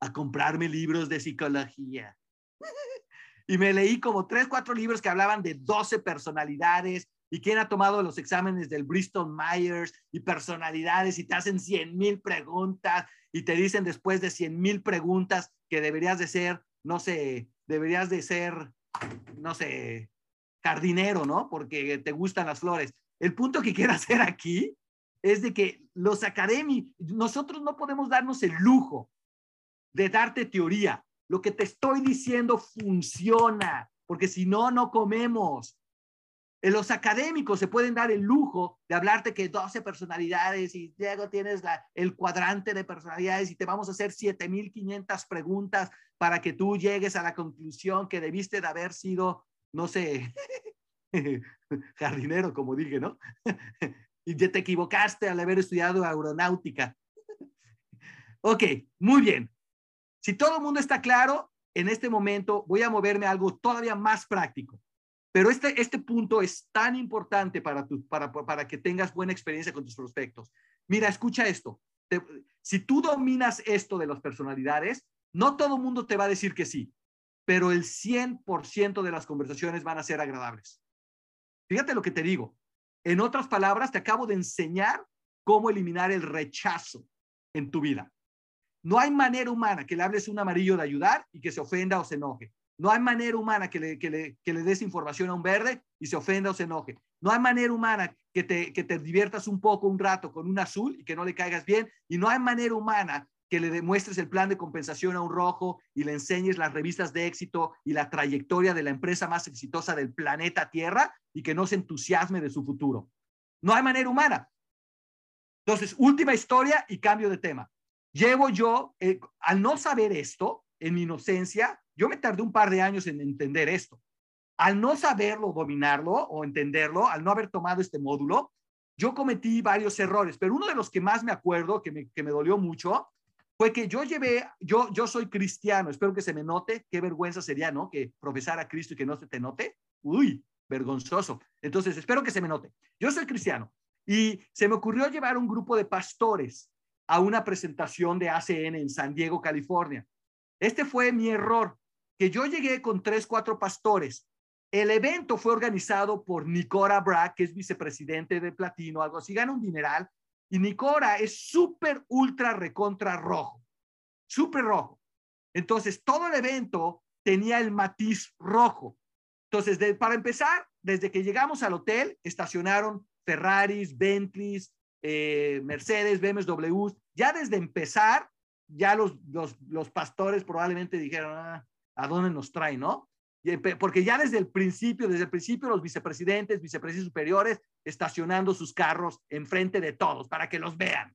A comprarme libros de psicología. [laughs] y me leí como tres, cuatro libros que hablaban de 12 personalidades y quién ha tomado los exámenes del Bristol Myers y personalidades y te hacen 100 mil preguntas y te dicen después de 100 mil preguntas que deberías de ser no sé, deberías de ser, no sé, jardinero, ¿no? Porque te gustan las flores. El punto que quiero [laughs] hacer aquí es de que los académicos, nosotros no podemos darnos el lujo de darte teoría. Lo que te estoy diciendo funciona, porque si no, no comemos. En los académicos se pueden dar el lujo de hablarte que 12 personalidades y luego tienes el cuadrante de personalidades y te vamos a hacer 7500 preguntas para que tú llegues a la conclusión que debiste de haber sido, no sé, [laughs] jardinero, como dije, ¿no? [laughs] y te equivocaste al haber estudiado aeronáutica. [laughs] ok, muy bien. Si todo el mundo está claro, en este momento voy a moverme a algo todavía más práctico. Pero este, este punto es tan importante para, tu, para, para que tengas buena experiencia con tus prospectos. Mira, escucha esto. si tú dominas esto de las personalidades, no todo el mundo te va a decir que sí, pero el 100% de las conversaciones van a ser agradables. Fíjate lo que te digo. En otras palabras, te acabo de enseñar cómo eliminar el rechazo en tu vida. No hay manera humana que le hables un amarillo de ayudar y que se ofenda o se enoje. No hay manera humana que le, que le, que le des información a un verde y se ofenda o se enoje. No hay manera humana que te, que te diviertas un poco, un rato con un azul y que no le caigas bien. Y no hay manera humana que le demuestres el plan de compensación a un rojo y le enseñes las revistas de éxito y la trayectoria de la empresa más exitosa del planeta Tierra y que no se entusiasme de su futuro. No hay manera humana. Entonces, última historia y cambio de tema. Llevo yo, eh, al no saber esto, en mi inocencia, yo me tardé un par de años en entender esto. Al no saberlo, dominarlo o entenderlo, al no haber tomado este módulo, yo cometí varios errores, pero uno de los que más me acuerdo, que me, que me dolió mucho, fue que yo llevé, yo, yo soy cristiano, espero que se me note, qué vergüenza sería, ¿no? Que profesar a Cristo y que no se te note. Uy, vergonzoso. Entonces, espero que se me note. Yo soy cristiano y se me ocurrió llevar un grupo de pastores a una presentación de ACN en San Diego, California. Este fue mi error, que yo llegué con tres, cuatro pastores. El evento fue organizado por Nicora Brack, que es vicepresidente de Platino, algo así, gana un dineral, y Nicora es súper, ultra, recontra rojo, súper rojo. Entonces, todo el evento tenía el matiz rojo. Entonces, para empezar, desde que llegamos al hotel, estacionaron Ferraris, Bentleys, eh, Mercedes, BMW. Ya desde empezar, ya los, los, los pastores probablemente dijeron, ah, ¿a dónde nos trae, no? porque ya desde el principio, desde el principio los vicepresidentes, vicepresidentes superiores, estacionando sus carros enfrente de todos para que los vean.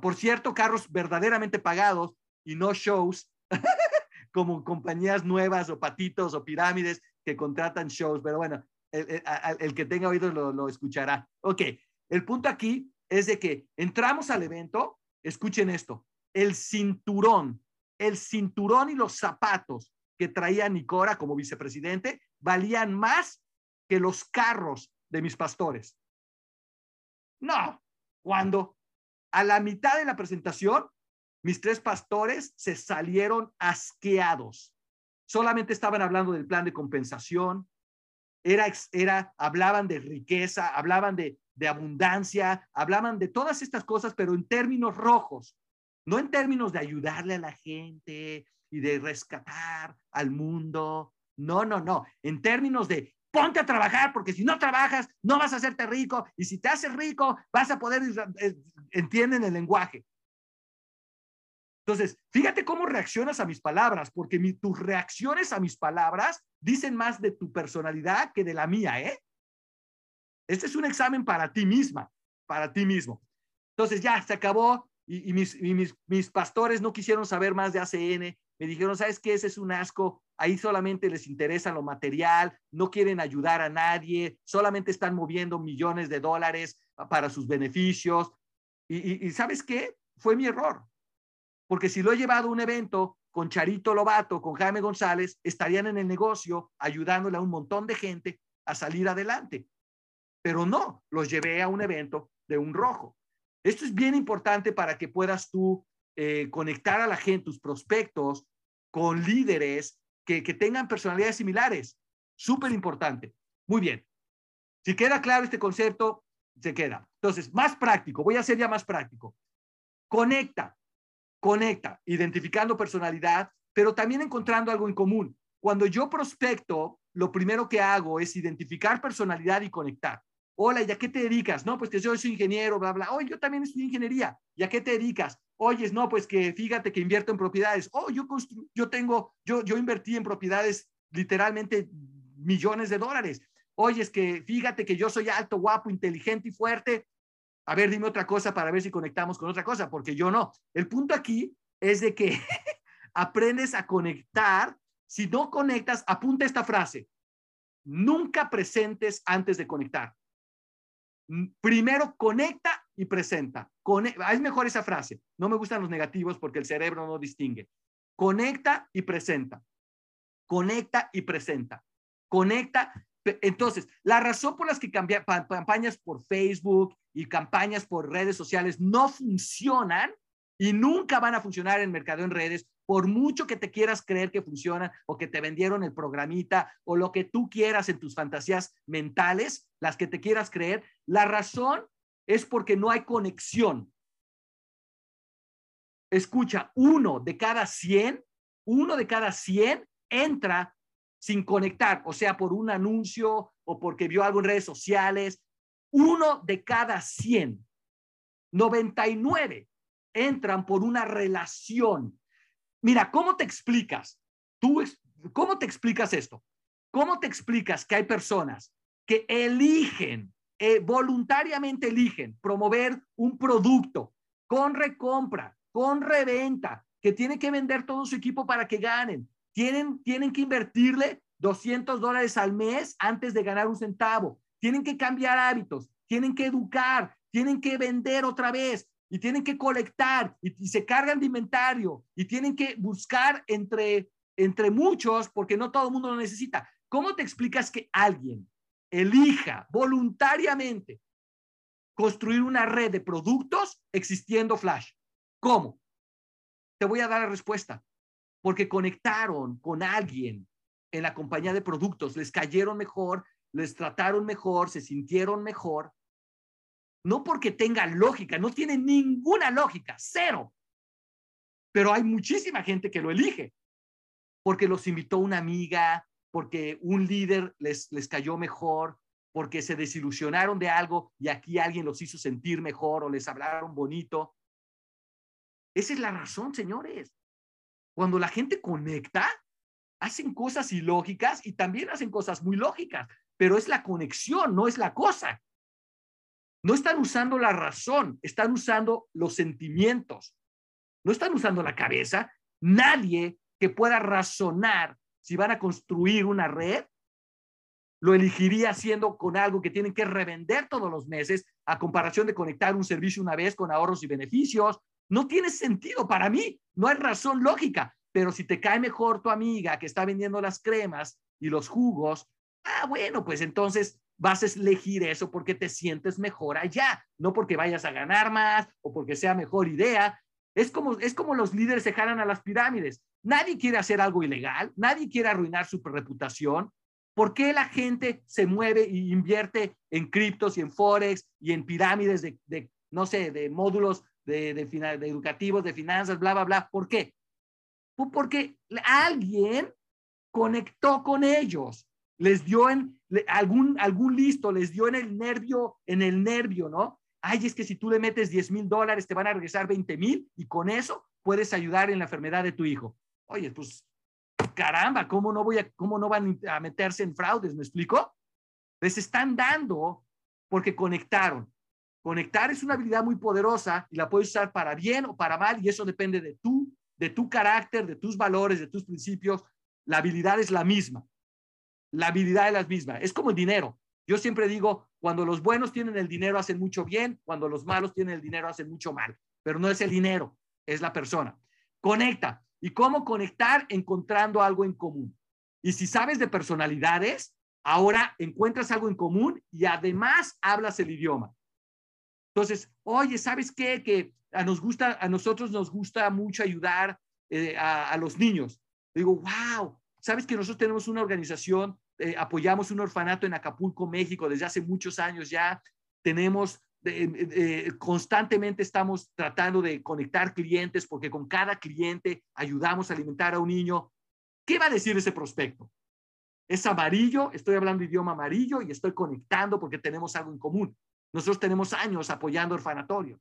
Por cierto, carros verdaderamente pagados y no shows [laughs] como compañías nuevas o patitos o pirámides que contratan shows, pero bueno, el, que tenga oídos lo, lo escuchará. Ok, el punto aquí es de que entramos al evento, escuchen esto, el cinturón, el cinturón y los zapatos que traía Nicora como vicepresidente valían más que los carros de mis pastores. No, cuando a la mitad de la presentación, mis tres pastores se salieron asqueados. Solamente estaban hablando del plan de compensación, era, era, hablaban de riqueza, hablaban de, de abundancia, hablaban de todas estas cosas, pero en términos rojos, no en términos de ayudarle a la gente, y de rescatar al mundo. No, no, no. En términos de ponte a trabajar, porque si no trabajas, no vas a hacerte rico, y si te haces rico, vas a poder, eh, entienden el lenguaje. Entonces, fíjate cómo reaccionas a mis palabras, porque tus reacciones a mis palabras dicen más de tu personalidad que de la mía, ¿eh? Este es un examen para ti misma, para ti mismo. Entonces ya se acabó y, mis, pastores no quisieron saber más de ACN me dijeron, ¿sabes qué? Ese es un asco, ahí solamente les interesa lo material, no quieren ayudar a nadie, solamente están moviendo millones de dólares para sus beneficios. Y, ¿sabes qué? Fue mi error, porque si lo he llevado a un evento con Charito Lobato, con Jaime González, estarían en el negocio ayudándole a un montón de gente a salir adelante. Pero no, los llevé a un evento de un rojo. Esto es bien importante para que puedas tú eh, conectar a la gente, tus prospectos, con líderes que, tengan personalidades similares. Súper importante. Muy bien. Si queda claro este concepto, se queda. Entonces, más práctico, voy a ser ya más práctico. Conecta, conecta, identificando personalidad, pero también encontrando algo en común. Cuando yo prospecto, lo primero que hago es identificar personalidad y conectar. Hola, ¿y a qué te dedicas? No, pues que yo soy ingeniero, bla, bla. Oh, yo también estudié ingeniería. ¿Y a qué te dedicas? Oyes, no, pues que fíjate que invierto en propiedades. Oh, yo, yo tengo, yo, yo invertí en propiedades literalmente millones de dólares. Oyes, que fíjate que yo soy alto, guapo, inteligente y fuerte. A ver, dime otra cosa para ver si conectamos con otra cosa, porque yo no. El punto aquí es de que [laughs] aprendes a conectar. Si no conectas, apunta esta frase. Nunca presentes antes de conectar. Primero conecta y presenta. es mejor esa frase. No me gustan los negativos porque el cerebro no distingue. Conecta y presenta. Conecta y presenta. Conecta. Entonces, la razón por las que campañas por Facebook y campañas por redes sociales no funcionan y nunca van a funcionar en mercado en redes, por mucho que te quieras creer que funcionan o que te vendieron el programita o lo que tú quieras en tus fantasías mentales, las que te quieras creer, la razón es porque no hay conexión. Escucha, uno de cada 100, uno de cada 100 entra sin conectar, o sea, por un anuncio o porque vio algo en redes sociales. Uno de cada 100, 99 entran por una relación. Mira, ¿cómo te explicas? Tú, ¿cómo te explicas esto? ¿Cómo te explicas que hay personas que eligen, eh, voluntariamente eligen promover un producto con recompra, con reventa, que tiene que vender todo su equipo para que ganen? Tienen, tienen que invertirle 200 dólares al mes antes de ganar un centavo. Tienen que cambiar hábitos, tienen que educar, tienen que vender otra vez, y tienen que colectar y, se cargan de inventario y tienen que buscar entre, entre muchos porque no todo el mundo lo necesita. ¿Cómo te explicas que alguien elija voluntariamente construir una red de productos existiendo Flash? ¿Cómo? Te voy a dar la respuesta. Porque conectaron con alguien en la compañía de productos, les cayeron mejor, les trataron mejor, se sintieron mejor no porque tenga lógica, no tiene ninguna lógica, cero. Pero hay muchísima gente que lo elige, porque los invitó una amiga, porque un líder les, les cayó mejor, porque se desilusionaron de algo y aquí alguien los hizo sentir mejor o les hablaron bonito. Esa es la razón, señores. Cuando la gente conecta, hacen cosas ilógicas y también hacen cosas muy lógicas, pero es la conexión, no es la cosa. No están usando la razón, están usando los sentimientos. No están usando la cabeza. Nadie que pueda razonar si van a construir una red lo elegiría haciendo con algo que tienen que revender todos los meses a comparación de conectar un servicio una vez con ahorros y beneficios. No tiene sentido para mí, no hay razón lógica, pero si te cae mejor tu amiga que está vendiendo las cremas y los jugos, ah, bueno, pues entonces vas a elegir eso porque te sientes mejor allá, no porque vayas a ganar más o porque sea mejor idea. Es como, es como los líderes se jalan a las pirámides. Nadie quiere hacer algo ilegal, nadie quiere arruinar su reputación. ¿Por qué la gente se mueve e invierte en criptos y en forex y en pirámides de, no sé, de módulos de educativos, de finanzas, bla, bla, bla? ¿Por qué? Pues porque alguien conectó con ellos les dio en algún, listo, les dio en el nervio, en el nervio, ¿no? Ay, es que si tú le metes 10 mil dólares, te van a regresar 20 mil y con eso puedes ayudar en la enfermedad de tu hijo. Oye, pues caramba, ¿cómo no voy a, cómo no van a meterse en fraudes? ¿Me explico? Les están dando porque conectaron. Conectar es una habilidad muy poderosa y la puedes usar para bien o para mal y eso depende de tú, de tu carácter, de tus valores, de tus principios. La habilidad es la misma la habilidad es la misma. Es como el dinero. Yo siempre digo, cuando los buenos tienen el dinero hacen mucho bien, cuando los malos tienen el dinero hacen mucho mal, pero no es el dinero, es la persona. Conecta. ¿Y cómo conectar? Encontrando algo en común. Y si sabes de personalidades, ahora encuentras algo en común y además hablas el idioma. Entonces, oye, ¿sabes qué? Que a, nos gusta, a nosotros nos gusta mucho ayudar eh, a, a los niños. Digo, wow, ¿Sabes que nosotros tenemos una organización, eh, apoyamos un orfanato en Acapulco, México, desde hace muchos años ya? Tenemos, constantemente estamos tratando de conectar clientes porque con cada cliente ayudamos a alimentar a un niño. ¿Qué va a decir ese prospecto? Es amarillo, estoy hablando idioma amarillo y estoy conectando porque tenemos algo en común. Nosotros tenemos años apoyando orfanatorio.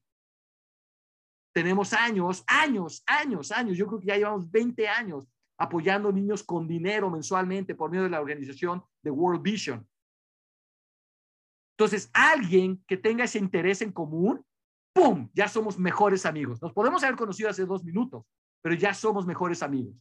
Tenemos años, años, años, años. Yo creo que ya llevamos 20 años apoyando niños con dinero mensualmente por medio de la organización de World Vision. Entonces, alguien que tenga ese interés en común, ¡pum! Ya somos mejores amigos. Nos podemos haber conocido hace dos minutos, pero ya somos mejores amigos.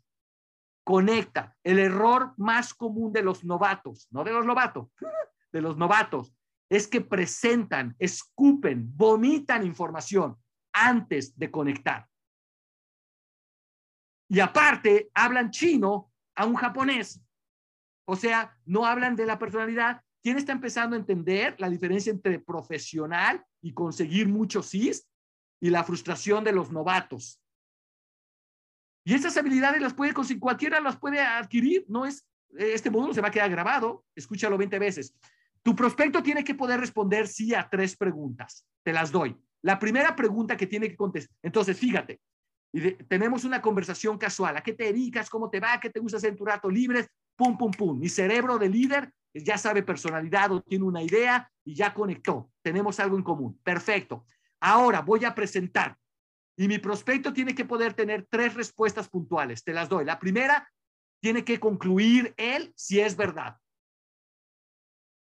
Conecta. El error más común de los novatos, no de los novatos, [laughs] de los novatos, es que presentan, escupen, vomitan información antes de conectar. Y aparte, hablan chino a un japonés. O sea, no hablan de la personalidad. ¿Quién está empezando a entender la diferencia entre profesional y conseguir muchos sís y la frustración de los novatos? Y esas habilidades las puede conseguir, cualquiera las puede adquirir, no es, este módulo se va a quedar grabado, escúchalo 20 veces. Tu prospecto tiene que poder responder sí a tres preguntas, te las doy. La primera pregunta que tiene que contestar, entonces fíjate, y tenemos una conversación casual, ¿a qué te dedicas? ¿Cómo te va? ¿Qué te gusta hacer en tu rato libre? Pum, pum, pum. Mi cerebro de líder ya sabe personalidad o tiene una idea y ya conectó. Tenemos algo en común. Perfecto. Ahora voy a presentar y mi prospecto tiene que poder tener tres respuestas puntuales. Te las doy. La primera, tiene que concluir él si es verdad.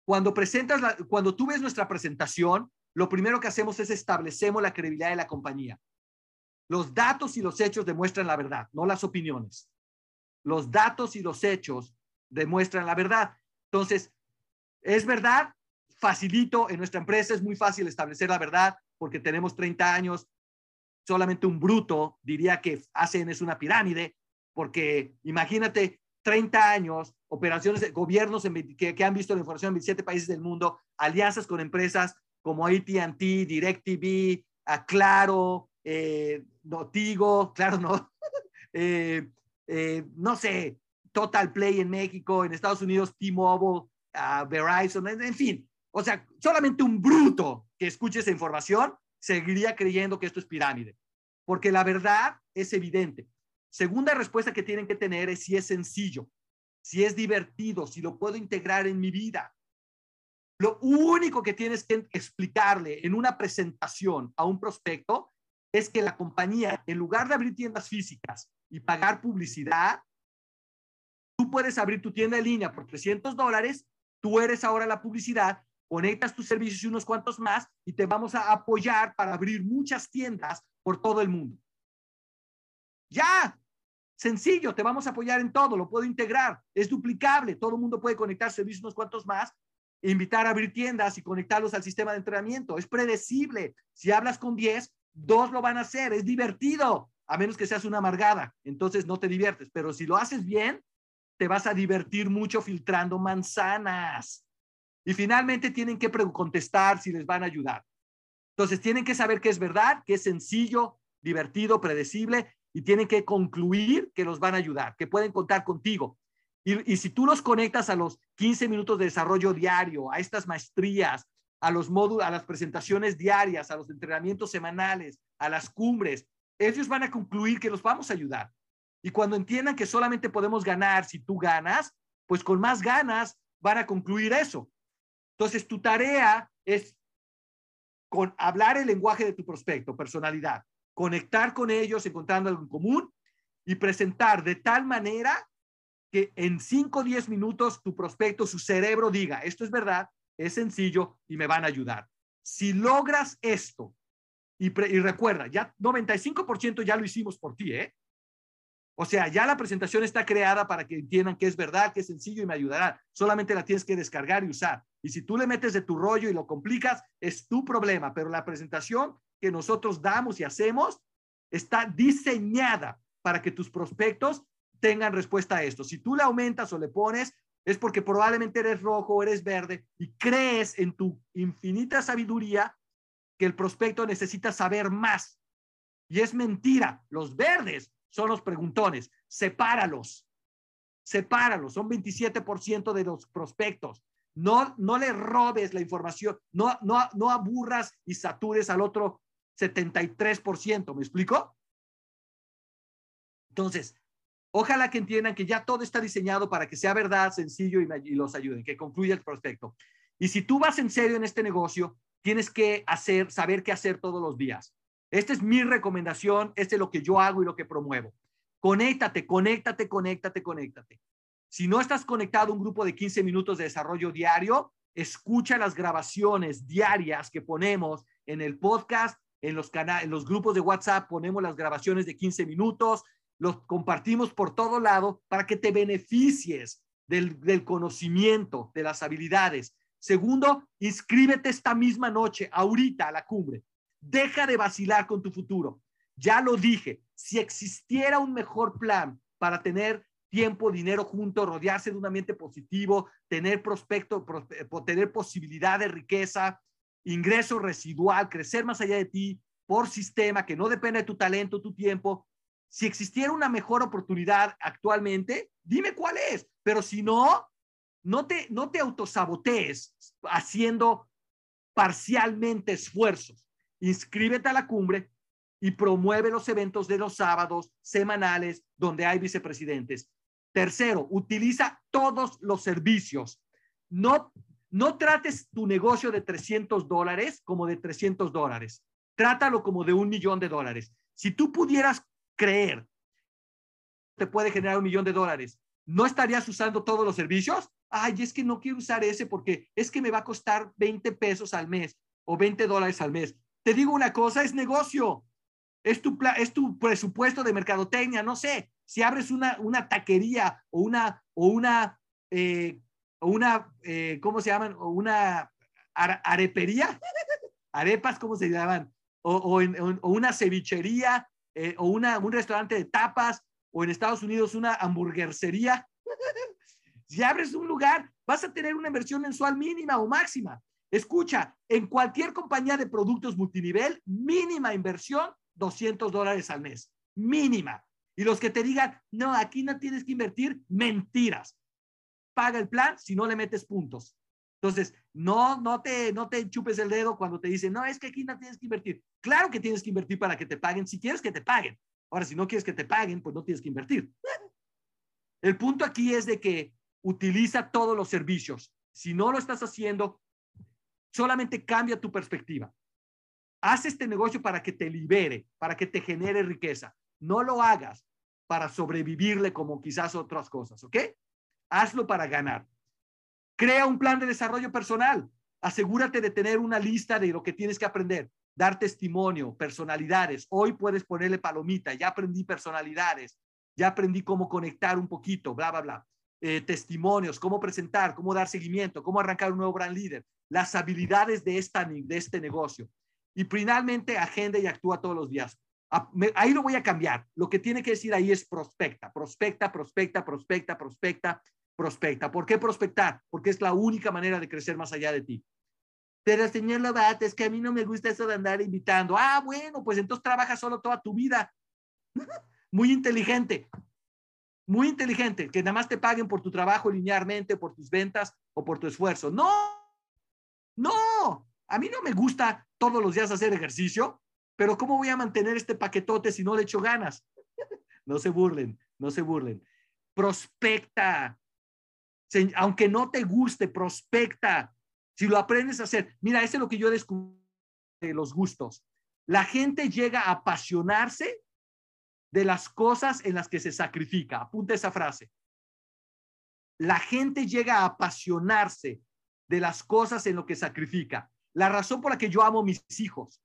Cuando presentas, cuando tú ves nuestra presentación, lo primero que hacemos es establecemos la credibilidad de la compañía. Los datos y los hechos demuestran la verdad, no las opiniones. Los datos y los hechos demuestran la verdad. Entonces, es verdad, facilito en nuestra empresa, es muy fácil establecer la verdad porque tenemos 30 años, solamente un bruto diría que hacen es una pirámide, porque imagínate 30 años, operaciones de gobiernos que, que, han visto la información en 27 países del mundo, alianzas con empresas como AT&T, DirecTV, Claro, eh, Notigo, claro, no, [laughs] eh, eh, no sé, Total Play en México, en Estados Unidos, T-Mobile, uh, Verizon, en fin. O sea, solamente un bruto que escuche esa información seguiría creyendo que esto es pirámide, porque la verdad es evidente. Segunda respuesta que tienen que tener es si es sencillo, si es divertido, si lo puedo integrar en mi vida. Lo único que tienes que explicarle en una presentación a un prospecto es que la compañía, en lugar de abrir tiendas físicas y pagar publicidad, tú puedes abrir tu tienda en línea por 300 dólares, tú eres ahora la publicidad conectas tus servicios y unos cuantos más y te vamos a apoyar para abrir muchas tiendas por todo el mundo. Ya, sencillo, te vamos a apoyar en todo, lo puedo integrar, es duplicable, todo el mundo puede conectar servicios unos cuantos más, invitar a abrir tiendas y conectarlos al sistema de entrenamiento, es predecible. Si hablas con 10, dos lo van a hacer, es divertido, a menos que seas una amargada, entonces no te diviertes, pero si lo haces bien, te vas a divertir mucho filtrando manzanas. Y finalmente tienen que contestar si les van a ayudar. Entonces tienen que saber que es verdad, que es sencillo, divertido, predecible y tienen que concluir que los van a ayudar, que pueden contar contigo. Y, si tú los conectas a los 15 minutos de desarrollo diario, a estas maestrías, a los módulos, a las presentaciones diarias, a los entrenamientos semanales, a las cumbres, ellos van a concluir que los vamos a ayudar. Y cuando entiendan que solamente podemos ganar si tú ganas, pues con más ganas van a concluir eso. Entonces, tu tarea es con hablar el lenguaje de tu prospecto, personalidad, conectar con ellos encontrando algo en común y presentar de tal manera que en 5 o 10 minutos tu prospecto, su cerebro diga, esto es verdad, es sencillo y me van a ayudar. Si logras esto, y, y recuerda, ya 95% ya lo hicimos por ti, ¿eh? O sea, ya la presentación está creada para que entiendan que es verdad, que es sencillo y me ayudará. Solamente la tienes que descargar y usar. Y si tú le metes de tu rollo y lo complicas, es tu problema. Pero la presentación que nosotros damos y hacemos está diseñada para que tus prospectos tengan respuesta a esto. Si tú le aumentas o le pones, es porque probablemente eres rojo eres verde y crees en tu infinita sabiduría que el prospecto necesita saber más. Y es mentira. Los verdes son los preguntones. Sepáralos. Sepáralos. Son 27% de los prospectos. No, no le robes la información. No, no, no aburras y satures al otro 73%. ¿Me explico? Entonces, ojalá que entiendan que ya todo está diseñado para que sea verdad, sencillo y, y los ayuden, que concluya el prospecto. Y si tú vas en serio en este negocio, tienes que hacer, saber qué hacer todos los días. Esta es mi recomendación, este es lo que yo hago y lo que promuevo. Conéctate, conéctate, conéctate, conéctate. Si no estás conectado a un grupo de 15 minutos de desarrollo diario, escucha las grabaciones diarias que ponemos en el podcast, en los, en los grupos de WhatsApp, ponemos las grabaciones de 15 minutos, los compartimos por todo lado para que te beneficies del, del conocimiento, de las habilidades. Segundo, inscríbete esta misma noche, ahorita, a la cumbre. Deja de vacilar con tu futuro. Ya lo dije, si existiera un mejor plan para tener tiempo, dinero junto, rodearse de un ambiente positivo, tener prospecto, tener posibilidad de riqueza, ingreso residual, crecer más allá de ti por sistema que no depende de tu talento, tu tiempo. Si existiera una mejor oportunidad actualmente, dime cuál es. Pero si no, no te, no te autosabotees haciendo parcialmente esfuerzos. Inscríbete a la cumbre y promueve los eventos de los sábados semanales donde hay vicepresidentes. Tercero, utiliza todos los servicios. No, no trates tu negocio de 300 dólares como de 300 dólares. Trátalo como de un millón de dólares. Si tú pudieras creer te puede generar un millón de dólares, ¿no estarías usando todos los servicios? Ay, es que no quiero usar ese porque es que me va a costar 20 pesos al mes o 20 dólares al mes. Te digo una cosa, es negocio. Es tu, es tu presupuesto de mercadotecnia, no sé si abres una, una taquería o una, o una, eh, o una eh, ¿cómo se llaman? O una arepería, arepas, ¿cómo se llaman? O, o, una cevichería, eh, o una, un restaurante de tapas, o en Estados Unidos una hamburguesería. [laughs] si abres un lugar, vas a tener una inversión mensual mínima o máxima. Escucha, en cualquier compañía de productos multinivel, mínima inversión, 200 dólares al mes. Mínima. Y los que te digan, no, aquí no tienes que invertir, mentiras. Paga el plan si no le metes puntos. Entonces, no, no, te, no te chupes el dedo cuando te dicen, no, es que aquí no tienes que invertir. Claro que tienes que invertir para que te paguen, si quieres que te paguen. Ahora, si no quieres que te paguen, pues no tienes que invertir. El punto aquí es de que utiliza todos los servicios. Si no lo estás haciendo, solamente cambia tu perspectiva. Haz este negocio para que te libere, para que te genere riqueza. No lo hagas para sobrevivirle como quizás otras cosas, ¿ok? Hazlo para ganar. Crea un plan de desarrollo personal. Asegúrate de tener una lista de lo que tienes que aprender. Dar testimonio, personalidades. Hoy puedes ponerle palomita. Ya aprendí personalidades. Ya aprendí cómo conectar un poquito, bla, bla, bla. Eh, testimonios, cómo presentar, cómo dar seguimiento, cómo arrancar un nuevo brand líder. Las habilidades de, esta, de este negocio. Y finalmente, agenda y actúa todos los días. Ah, ahí lo voy a cambiar. Lo que tiene que decir ahí es prospecta, prospecta, prospecta, prospecta, prospecta, prospecta. ¿Por qué prospectar? Porque es la única manera de crecer más allá de ti. Pero señor Lobato, es que a mí no me gusta eso de andar invitando. Ah, bueno, pues entonces trabaja solo toda tu vida. [laughs] Muy inteligente. Muy inteligente. Que nada más te paguen por tu trabajo linealmente, por tus ventas o por tu esfuerzo. No, no. A mí no me gusta todos los días hacer ejercicio pero ¿cómo voy a mantener este paquetote si no le echo ganas? [laughs] no se burlen, no se burlen. Prospecta. Aunque no te guste, prospecta. Si lo aprendes a hacer, mira, eso es lo que yo descubrí de los gustos. La gente llega a apasionarse de las cosas en las que se sacrifica. Apunta esa frase. La gente llega a apasionarse de las cosas en lo que sacrifica. La razón por la que yo amo a mis hijos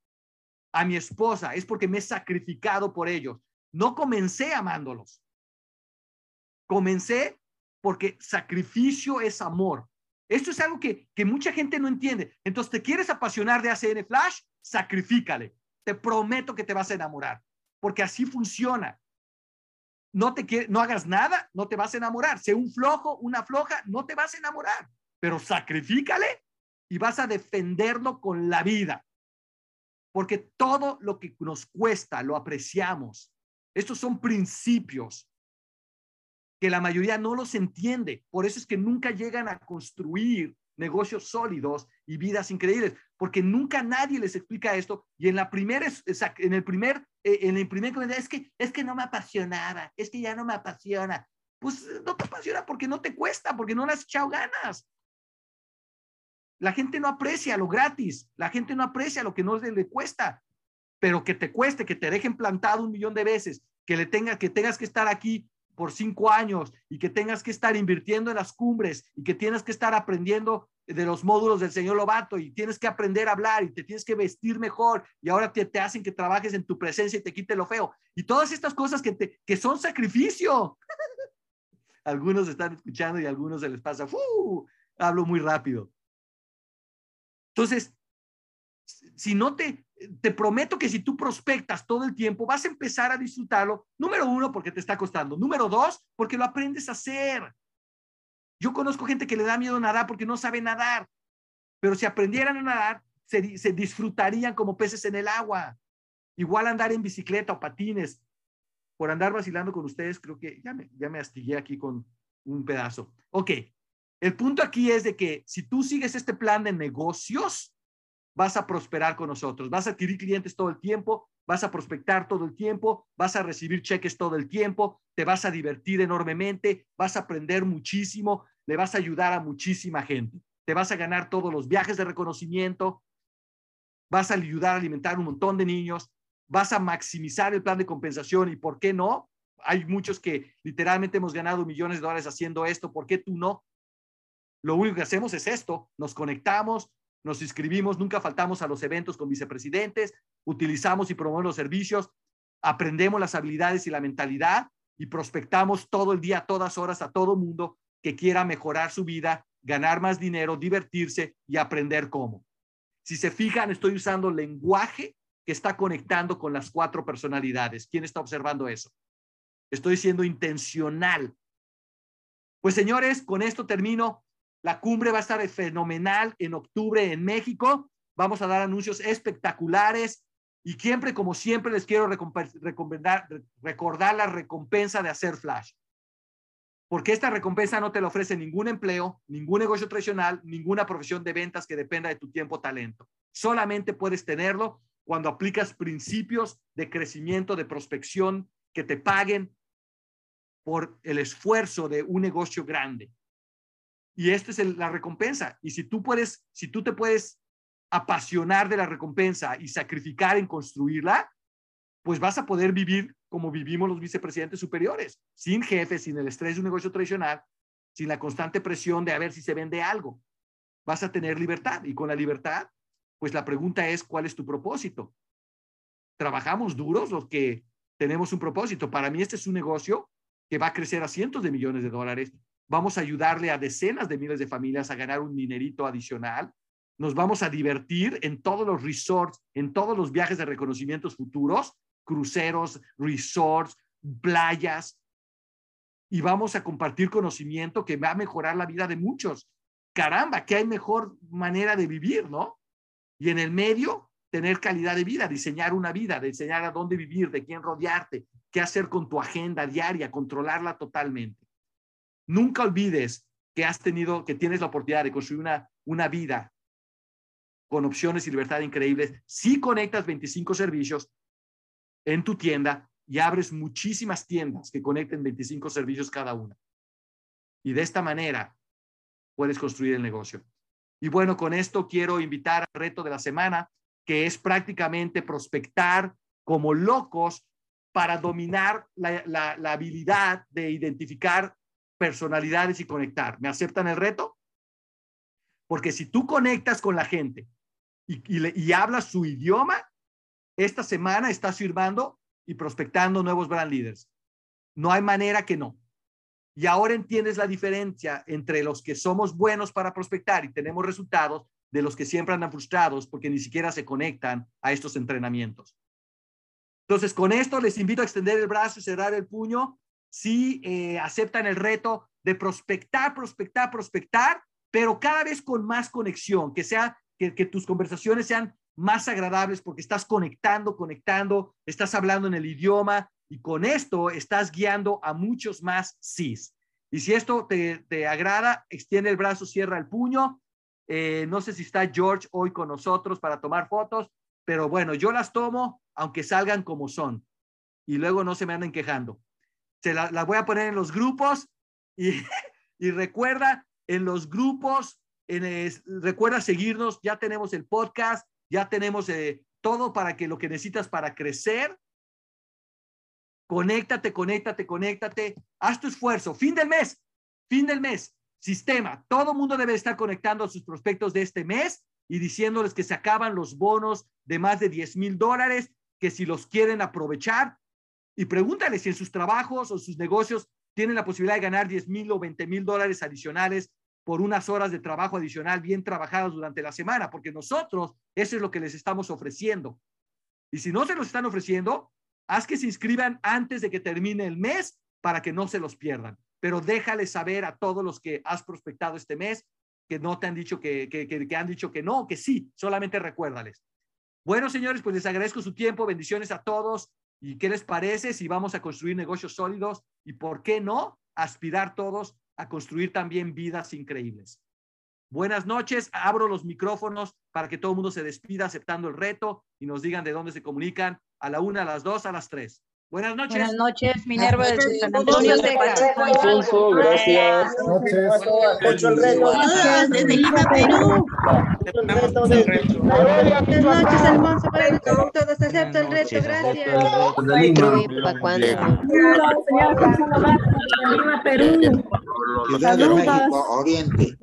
a mi esposa, es porque me he sacrificado por ellos. No comencé amándolos. Comencé porque sacrificio es amor. Esto es algo que, que mucha gente no entiende. Entonces, ¿te quieres apasionar de ACN Flash? Sacrifícale. Te prometo que te vas a enamorar, porque así funciona. No te no hagas nada, no te vas a enamorar. Sé un flojo, una floja, no te vas a enamorar, pero sacrifícale y vas a defenderlo con la vida porque todo lo que nos cuesta lo apreciamos. Estos son principios que la mayoría no los entiende. Por eso es que nunca llegan a construir negocios sólidos y vidas increíbles, porque nunca nadie les explica esto. Y en la primera, en el primer, eh, en el primer comentario, es que, es que no me apasionaba, es que ya no me apasiona. Pues no te apasiona porque no te cuesta, porque no le has echado ganas. La gente no aprecia lo gratis, la gente no aprecia lo que no le cuesta, pero que te cueste, que te dejen plantado un millón de veces, que le tenga, que tengas que estar aquí por cinco años y que tengas que estar invirtiendo en las cumbres y que tienes que estar aprendiendo de los módulos del señor Lobato y tienes que aprender a hablar y te tienes que vestir mejor y ahora te, te hacen que trabajes en tu presencia y te quite lo feo. Y todas estas cosas que, te, que son sacrificio. [laughs] algunos están escuchando y a algunos se les pasa, hablo muy rápido. Entonces, si no te, te prometo que si tú prospectas todo el tiempo, vas a empezar a disfrutarlo. Número uno, porque te está costando. Número dos, porque lo aprendes a hacer. Yo conozco gente que le da miedo nadar porque no sabe nadar, pero si aprendieran a nadar, se, se disfrutarían como peces en el agua. Igual andar en bicicleta o patines. Por andar vacilando con ustedes, creo que ya me, ya me astillé aquí con un pedazo. Ok, el punto aquí es de que si tú sigues este plan de negocios, vas a prosperar con nosotros, vas a adquirir clientes todo el tiempo, vas a prospectar todo el tiempo, vas a recibir cheques todo el tiempo, te vas a divertir enormemente, vas a aprender muchísimo, le vas a ayudar a muchísima gente, te vas a ganar todos los viajes de reconocimiento, vas a ayudar a alimentar un montón de niños, vas a maximizar el plan de compensación y por qué no. Hay muchos que literalmente hemos ganado millones de dólares haciendo esto, ¿por qué tú no? Lo único que hacemos es esto, nos conectamos, nos inscribimos, nunca faltamos a los eventos con vicepresidentes, utilizamos y promovemos los servicios, aprendemos las habilidades y la mentalidad y prospectamos todo el día, todas horas a todo mundo que quiera mejorar su vida, ganar más dinero, divertirse y aprender cómo. Si se fijan, estoy usando lenguaje que está conectando con las cuatro personalidades. ¿Quién está observando eso? Estoy siendo intencional. Pues señores, con esto termino. La cumbre va a estar fenomenal en octubre en México. Vamos a dar anuncios espectaculares y siempre, como siempre, les quiero recordar, recordar la recompensa de hacer flash. Porque esta recompensa no te la ofrece ningún empleo, ningún negocio tradicional, ninguna profesión de ventas que dependa de tu tiempo o talento. Solamente puedes tenerlo cuando aplicas principios de crecimiento, de prospección, que te paguen por el esfuerzo de un negocio grande. Y esta es la recompensa. Y si tú puedes, si tú te puedes apasionar de la recompensa y sacrificar en construirla, pues vas a poder vivir como vivimos los vicepresidentes superiores, sin jefes, sin el estrés de un negocio tradicional, sin la constante presión de a ver si se vende algo. Vas a tener libertad y con la libertad, pues la pregunta es, ¿cuál es tu propósito? Trabajamos duros los que tenemos un propósito. Para mí este es un negocio que va a crecer a cientos de millones de dólares vamos a ayudarle a decenas de miles de familias a ganar un dinerito adicional, nos vamos a divertir en todos los resorts, en todos los viajes de reconocimientos futuros, cruceros, resorts, playas, y vamos a compartir conocimiento que va a mejorar la vida de muchos. Caramba, que hay mejor manera de vivir, ¿no? Y en el medio, tener calidad de vida, diseñar una vida, diseñar a dónde vivir, de quién rodearte, qué hacer con tu agenda diaria, controlarla totalmente. Nunca olvides que has tenido, que tienes la oportunidad de construir una, una vida con opciones y libertad increíbles si conectas 25 servicios en tu tienda y abres muchísimas tiendas que conecten 25 servicios cada una. Y de esta manera puedes construir el negocio. Y bueno, con esto quiero invitar al reto de la semana, que es prácticamente prospectar como locos para dominar la, la habilidad de identificar personalidades y conectar. ¿Me aceptan el reto? Porque si tú conectas con la gente y, hablas su idioma, esta semana estás firmando y prospectando nuevos brand leaders. No hay manera que no. Y ahora entiendes la diferencia entre los que somos buenos para prospectar y tenemos resultados de los que siempre andan frustrados porque ni siquiera se conectan a estos entrenamientos. Entonces, con esto les invito a extender el brazo y cerrar el puño si eh, aceptan el reto de prospectar, prospectar, prospectar, pero cada vez con más conexión, que sea que, que tus conversaciones sean más agradables porque estás conectando, conectando, estás hablando en el idioma y con esto estás guiando a muchos más sís. Y si esto te, te agrada, extiende el brazo, cierra el puño. Eh, no sé si está George hoy con nosotros para tomar fotos, pero bueno, yo las tomo aunque salgan como son y luego no se me anden quejando se la, voy a poner en los grupos y, [laughs] y recuerda, en los grupos, en recuerda seguirnos, ya tenemos el podcast, ya tenemos eh, todo para que lo que necesitas para crecer. Conéctate, conéctate, conéctate, haz tu esfuerzo. Fin del mes, fin del mes, sistema. Todo mundo debe estar conectando a sus prospectos de este mes y diciéndoles que se acaban los bonos de más de 10 mil dólares, que si los quieren aprovechar, y pregúntale si en sus trabajos o sus negocios tienen la posibilidad de ganar 10 mil o 20 mil dólares adicionales por unas horas de trabajo adicional bien trabajadas durante la semana, porque nosotros eso es lo que les estamos ofreciendo. Y si no se los están ofreciendo, haz que se inscriban antes de que termine el mes para que no se los pierdan. Pero déjale saber a todos los que has prospectado este mes que no te han dicho que, que, que, que han dicho que no, que sí, solamente recuérdales. Bueno, señores, pues les agradezco su tiempo, bendiciones a todos. ¿Y qué les parece si vamos a construir negocios sólidos y por qué no aspirar todos a construir también vidas increíbles? Buenas noches, abro los micrófonos para que todo el mundo se despida aceptando el reto y nos digan de dónde se comunican a la una, a las dos, a las tres. Buenas noches. Buenas noches, Minerva de San Antonio de Alfonso, gracias. Noches. el reto. Gracias, desde Lima, Perú. Buenas noches, Alfonso, para todos. Acepto el reto, gracias. México, Oriente.